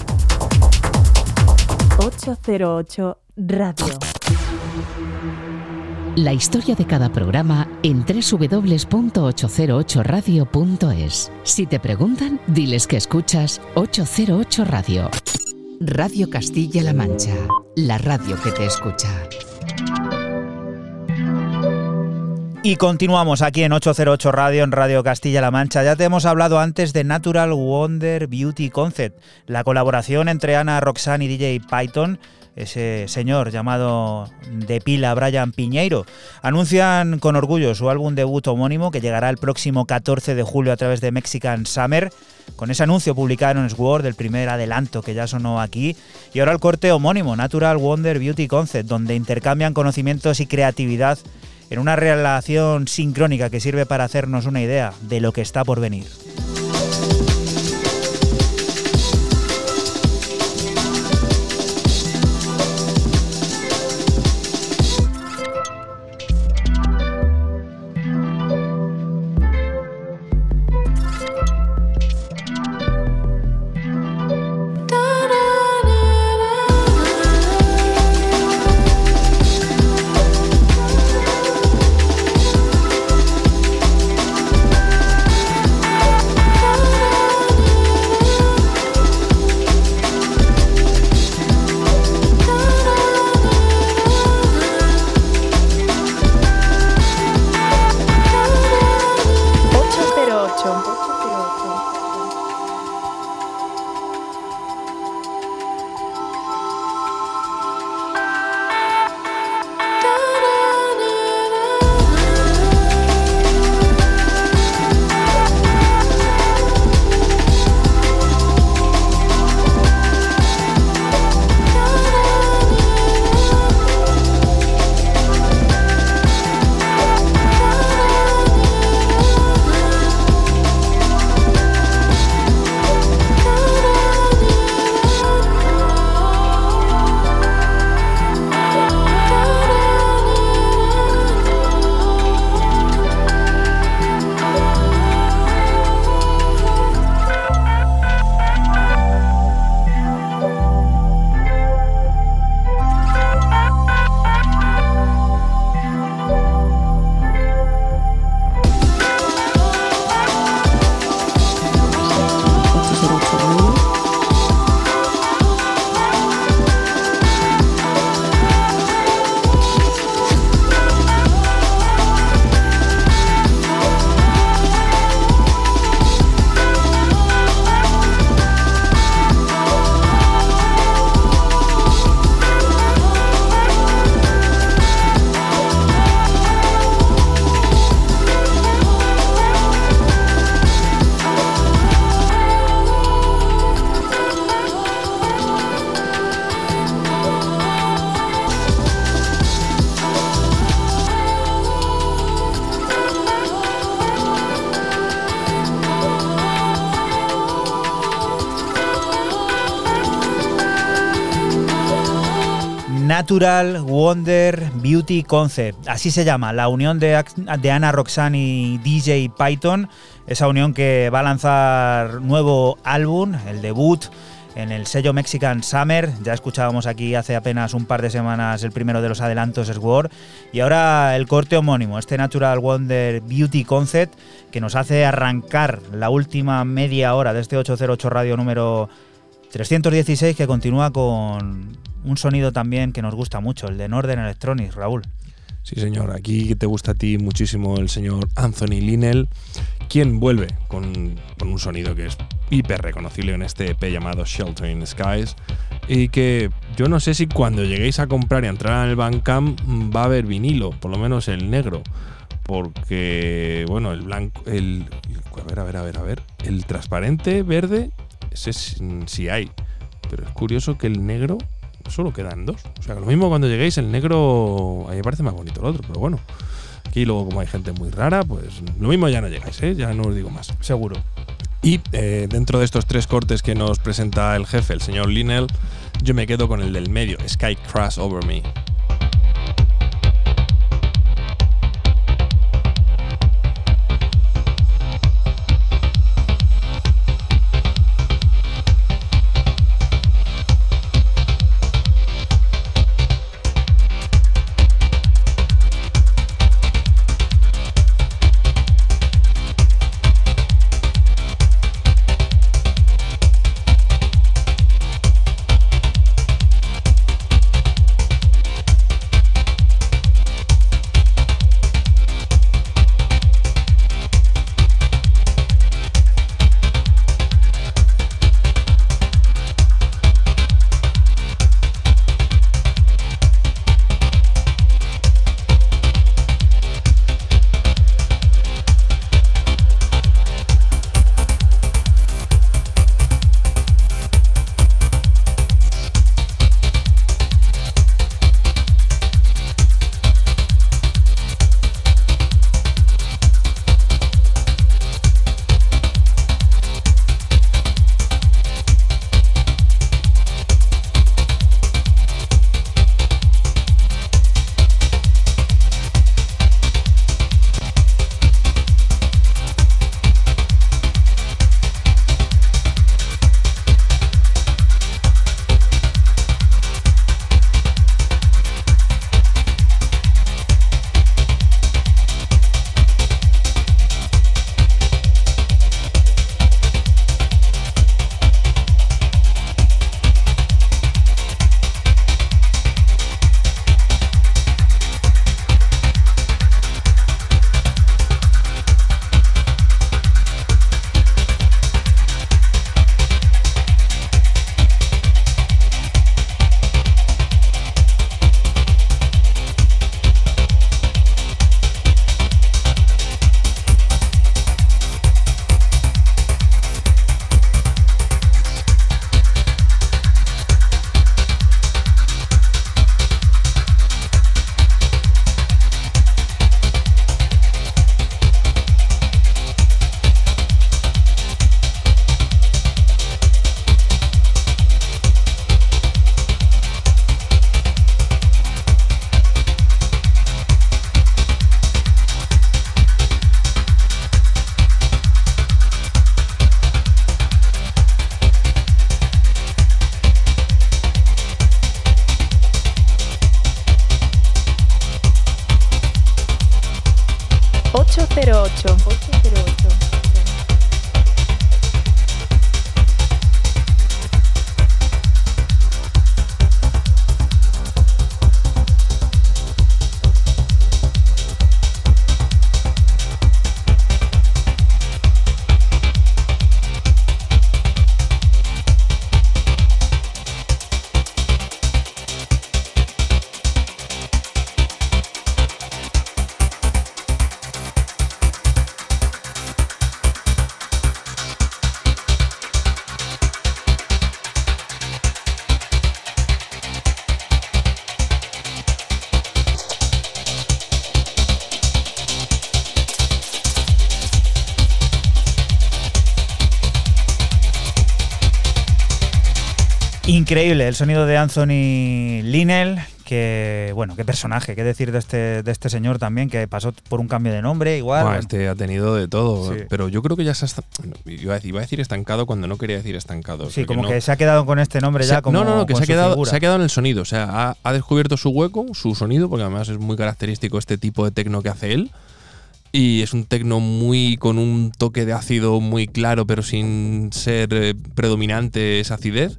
808 Radio. La historia de cada programa en www.808radio.es. Si te preguntan, diles que escuchas 808 Radio. Radio Castilla-La Mancha, la radio que te escucha. Y continuamos aquí en 808 Radio, en Radio Castilla-La Mancha. Ya te hemos hablado antes de Natural Wonder Beauty Concept, la colaboración entre Ana Roxanne y DJ Python, ese señor llamado de pila Brian Piñeiro. Anuncian con orgullo su álbum debut homónimo que llegará el próximo 14 de julio a través de Mexican Summer. Con ese anuncio publicado en Sword, el primer adelanto que ya sonó aquí, y ahora el corte homónimo, Natural Wonder Beauty Concept, donde intercambian conocimientos y creatividad en una relación sincrónica que sirve para hacernos una idea de lo que está por venir. Natural Wonder Beauty Concept. Así se llama, la unión de, Ana Roxanne y DJ Python. Esa unión que va a lanzar nuevo álbum, el debut en el sello Mexican Summer. Ya escuchábamos aquí hace apenas un par de semanas el primero de los adelantos, Sword. Y ahora el corte homónimo, este Natural Wonder Beauty Concept, que nos hace arrancar la última media hora de este 808 radio número 316, que continúa con un sonido también que nos gusta mucho, el de Northern Electronics, Raúl. Sí, señor. Aquí te gusta a ti muchísimo el señor Anthony Linnell, quien vuelve con, con un sonido que es hiper reconocible en este EP llamado Sheltering Skies. Y que yo no sé si cuando lleguéis a comprar y entrar en el Bandcamp mm, va a haber vinilo, por lo menos el negro. Porque, bueno, el blanco. El, a ver, a ver, a ver, a ver. El transparente verde, ese sí sí hay. Pero es curioso que el negro solo quedan dos. O sea, que lo mismo cuando lleguéis, el negro. A mí me parece más bonito el otro, pero bueno. Aquí luego, como hay gente muy rara, pues lo mismo ya no llegáis, ¿eh? Ya no os digo más. Seguro. Y eh, dentro de estos tres cortes que nos presenta el jefe, el señor Linnell, yo me quedo con el del medio, Sky Crash Over Me. Increíble el sonido de Anthony Linnell, que, bueno, qué personaje, qué decir de este, de este señor también, que pasó por un cambio de nombre, igual. Bueno. este ha tenido de todo, Sí. pero yo creo que ya se ha iba a decir, estancado cuando no quería decir estancado. sí, como no- que se ha quedado con este nombre Se ya como no, no, no, que se ha, quedado, figura. se ha quedado en el sonido. O sea, ha, ha descubierto su hueco, su sonido, porque además es muy característico este tipo de tecno que hace él. Y es un tecno muy con un toque de ácido muy claro, pero sin ser eh, predominante esa acidez.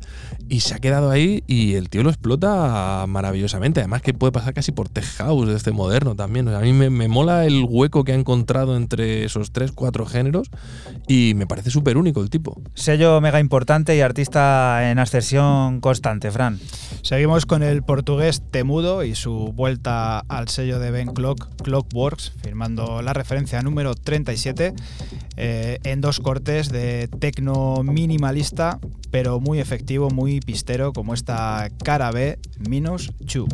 Y se ha quedado ahí y el tío lo explota maravillosamente. Además que puede pasar casi por tech house de este moderno también. O sea, a mí me, me mola el hueco que ha encontrado entre esos tres, cuatro géneros y me parece súper único el tipo. Sello mega importante y artista en ascensión constante, Fran. Seguimos con el portugués Temudo y su vuelta al sello de Ben Clock, Clockworks, firmando la referencia número 37 eh, en dos cortes de tecno minimalista, pero muy efectivo, muy pistero, como esta cara B minus chu.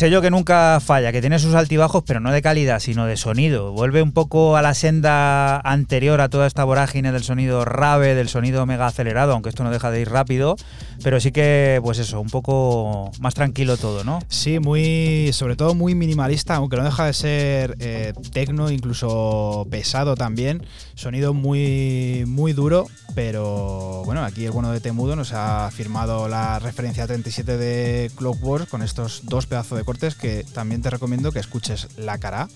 Sello que nunca falla, que tiene sus altibajos, pero no de calidad, sino de sonido. Vuelve un poco a la senda anterior a toda esta vorágine del sonido rave, del sonido mega acelerado, aunque esto no deja de ir rápido, pero sí que, pues eso, un poco más tranquilo todo, ¿no? Sí, muy, sobre todo muy minimalista, aunque no deja de ser eh, tecno, incluso pesado también. Sonido muy, muy duro, pero bueno, aquí el bueno de Temudo nos ha firmado la referencia 37 de Clockwork con estos dos pedazos de cortes que también te recomiendo que escuches la cara.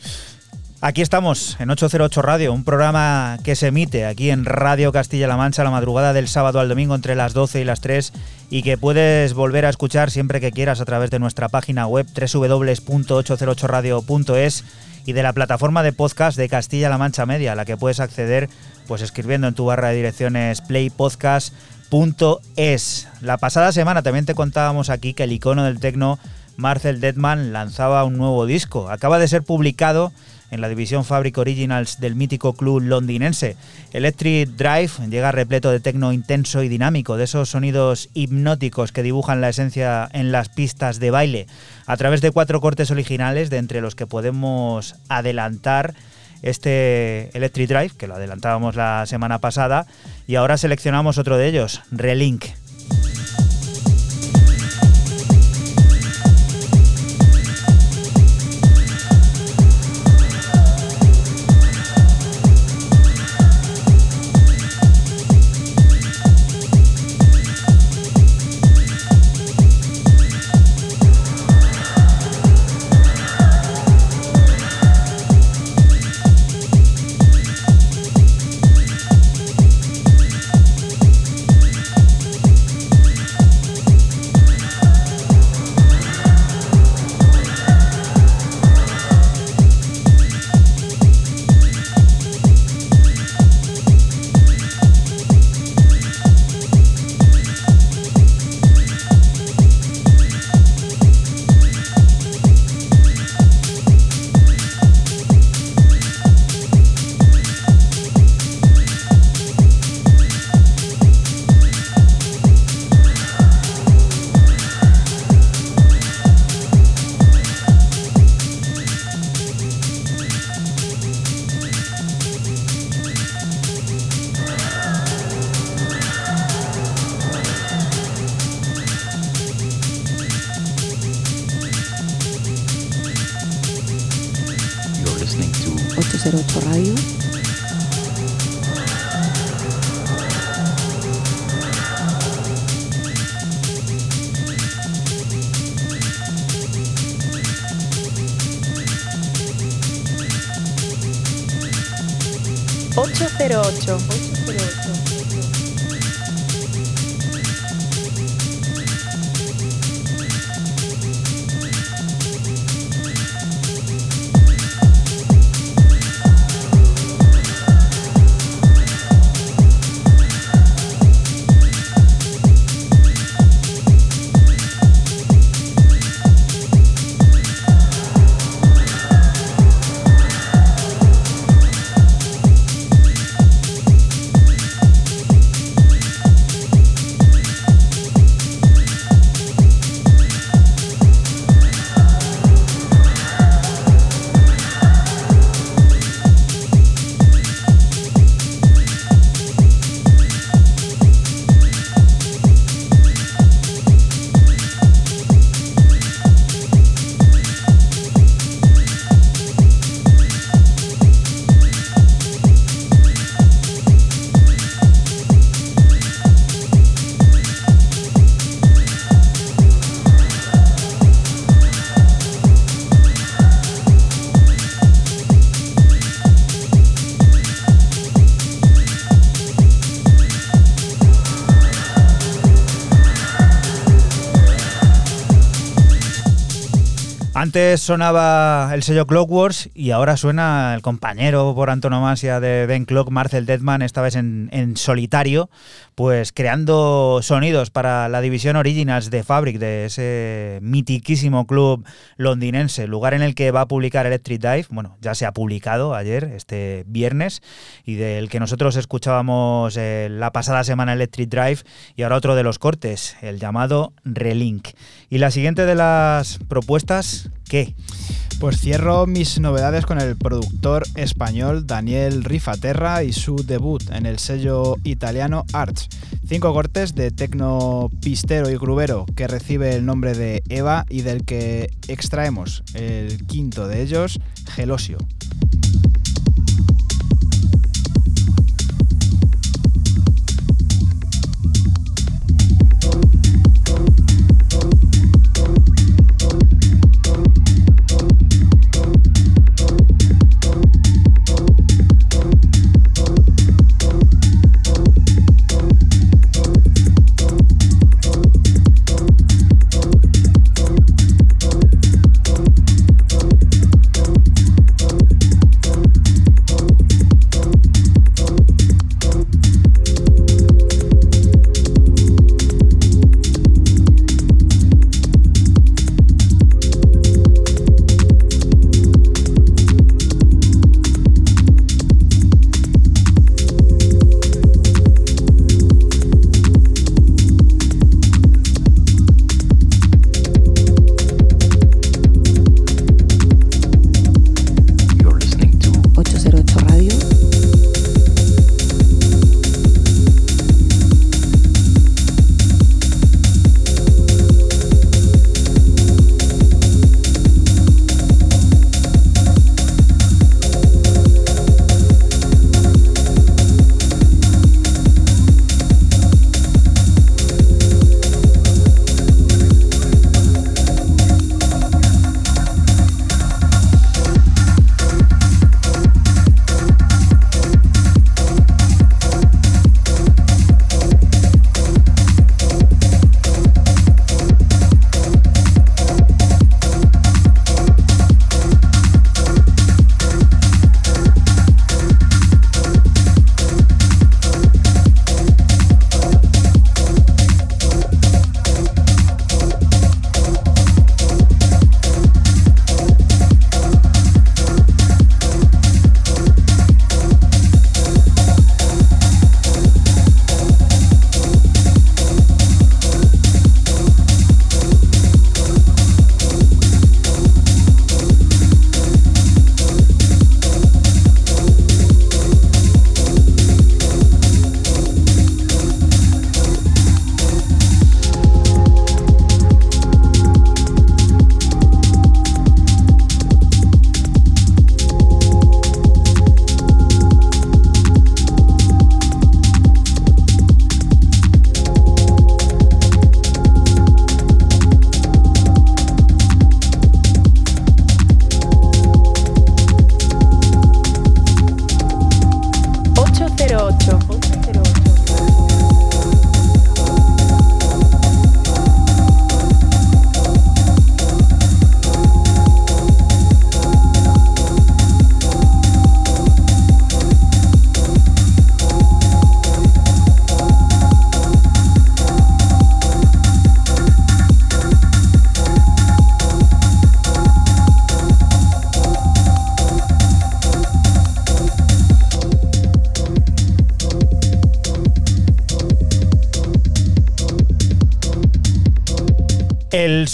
Aquí estamos en 808 Radio, un programa que se emite aquí en Radio Castilla-La Mancha la madrugada del sábado al domingo entre las 12 y las 3 y que puedes volver a escuchar siempre que quieras a través de nuestra página web www.808radio.es y de la plataforma de podcast de Castilla-La Mancha Media, a la que puedes acceder pues escribiendo en tu barra de direcciones playpodcast.es. La pasada semana también te contábamos aquí que el icono del tecno Marcel Deadman lanzaba un nuevo disco. Acaba de ser publicado en la división Fabric Originals del mítico club londinense. Electric Drive llega repleto de tecno intenso y dinámico, de esos sonidos hipnóticos que dibujan la esencia en las pistas de baile, a través de cuatro cortes originales, de entre los que podemos adelantar este Electric Drive, que lo adelantábamos la semana pasada, y ahora seleccionamos otro de ellos, Relink. Antes sonaba el sello Clockworks y ahora suena el compañero por antonomasia de Ben Clock, Marcel Deadman, esta vez en, solitario, pues creando sonidos para la división Originals de Fabric, de ese mitiquísimo club londinense, lugar en el que va a publicar Electric Dive, bueno, ya se ha publicado ayer, este viernes, y del que nosotros escuchábamos eh, la pasada semana Electric Drive, y ahora otro de los cortes, el llamado Relink. Y la siguiente de las propuestas, ¿qué? Pues cierro mis novedades con el productor español Daniel Rifaterra y su debut en el sello italiano Arts. Cinco cortes de tecno pistero y grubero que recibe el nombre de Eva y del que extraemos el quinto de ellos, Gelosio.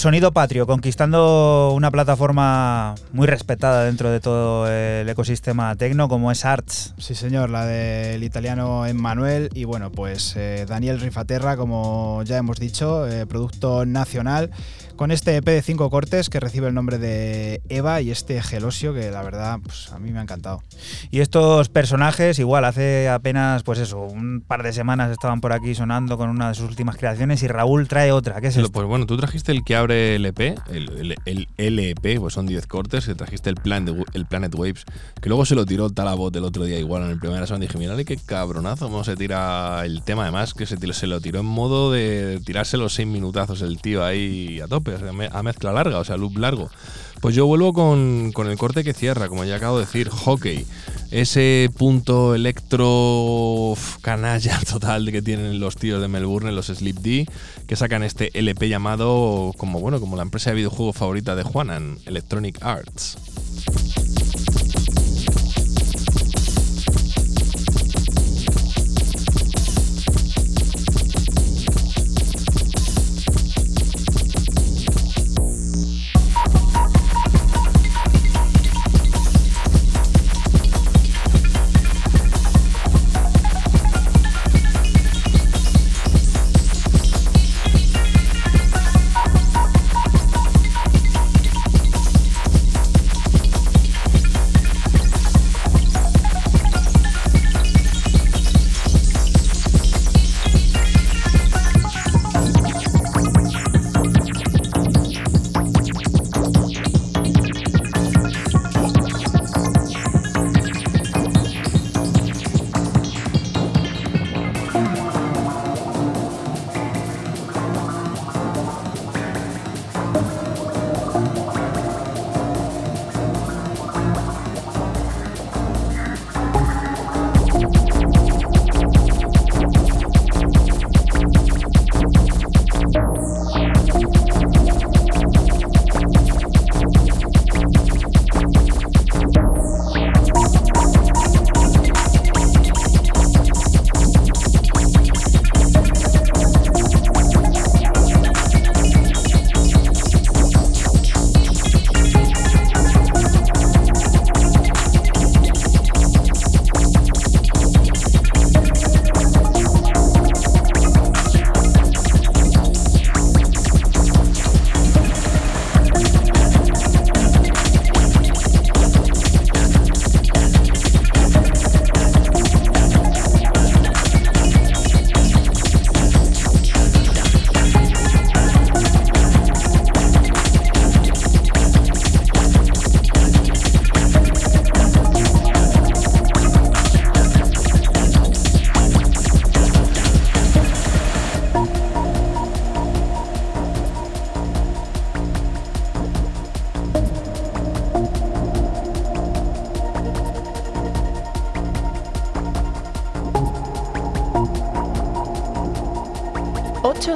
Sonido patrio, conquistando una plataforma muy respetada dentro de todo el ecosistema tecno como es Arts. Sí, señor, la del italiano Emmanuel y bueno, pues eh, Daniel Rifaterra, como ya hemos dicho, eh, producto nacional, con este EP de cinco cortes que recibe el nombre de Eva y este Gelosio que la verdad pues, a mí me ha encantado. Y estos personajes, igual, hace apenas, pues eso, un par de semanas estaban por aquí sonando con una de sus últimas creaciones y Raúl trae otra. ¿Qué es esto? Pues bueno, tú trajiste el que abre el EP, el, el, el LEP, pues son 10 cortes, y trajiste el, plan de, el Planet Waves, que luego se lo tiró Talabot el otro día igual en el primer semana. Dije, mira, qué cabronazo, cómo se tira el tema, además, que se, se lo tiró en modo de tirarse los 6 minutazos el tío ahí a tope, o sea, a mezcla larga, o sea, loop largo. Pues yo vuelvo con, con el corte que cierra, como ya acabo de decir, Hockey. Ese punto electro canalla total que tienen los tíos de Melbourne, los Sleep D, que sacan este LP llamado como bueno, como la empresa de videojuegos favorita de Juanan, Electronic Arts.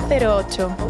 08.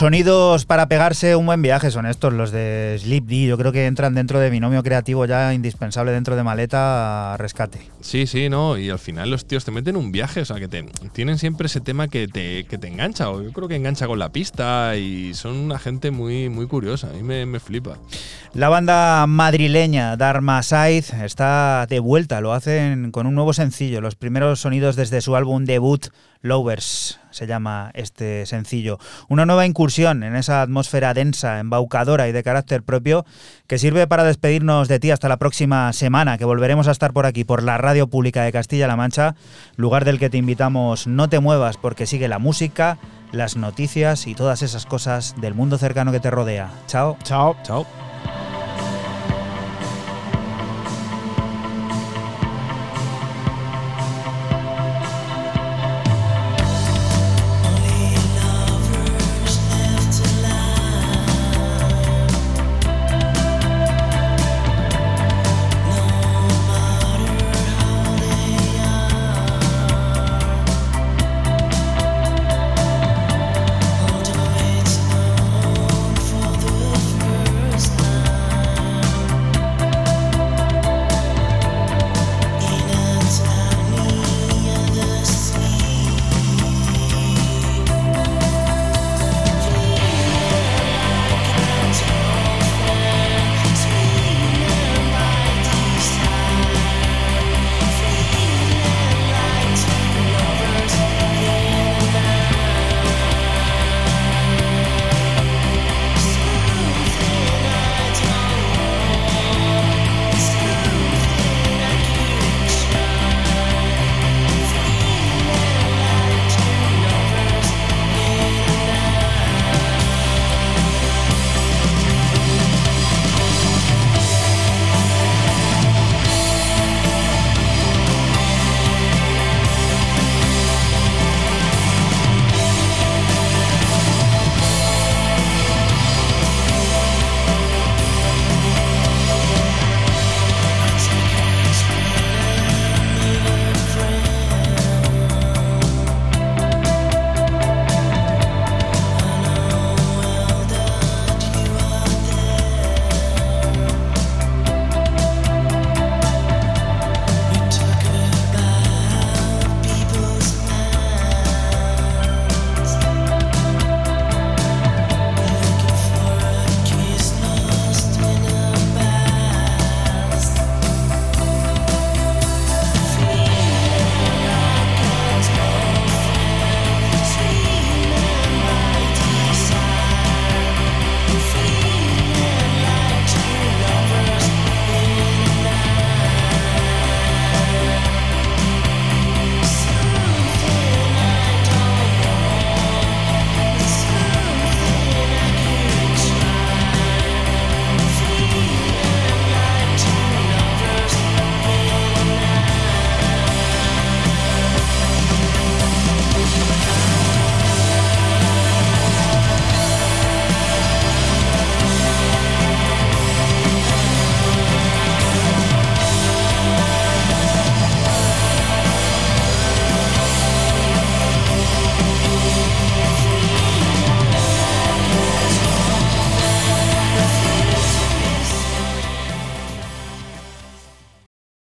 Sonidos para pegarse un buen viaje son estos, los de Sleep D. Yo creo que entran dentro de binomio creativo ya indispensable dentro de maleta a rescate. Sí, sí, no, y al final los tíos te meten un viaje, o sea, que te, tienen siempre ese tema que te, que te engancha, o yo creo que engancha con la pista, y son una gente muy, muy curiosa, a mí me, me flipa. La banda madrileña Dharma Side está de vuelta, lo hacen con un nuevo sencillo, los primeros sonidos desde su álbum debut Lovers se llama este sencillo. Una nueva incursión en esa atmósfera densa, embaucadora y de carácter propio que sirve para despedirnos de ti hasta la próxima semana, que volveremos a estar por aquí, por la Radio Pública de Castilla-La Mancha, lugar del que te invitamos no te muevas porque sigue la música, las noticias y todas esas cosas del mundo cercano que te rodea. Chao. Chao. Chao.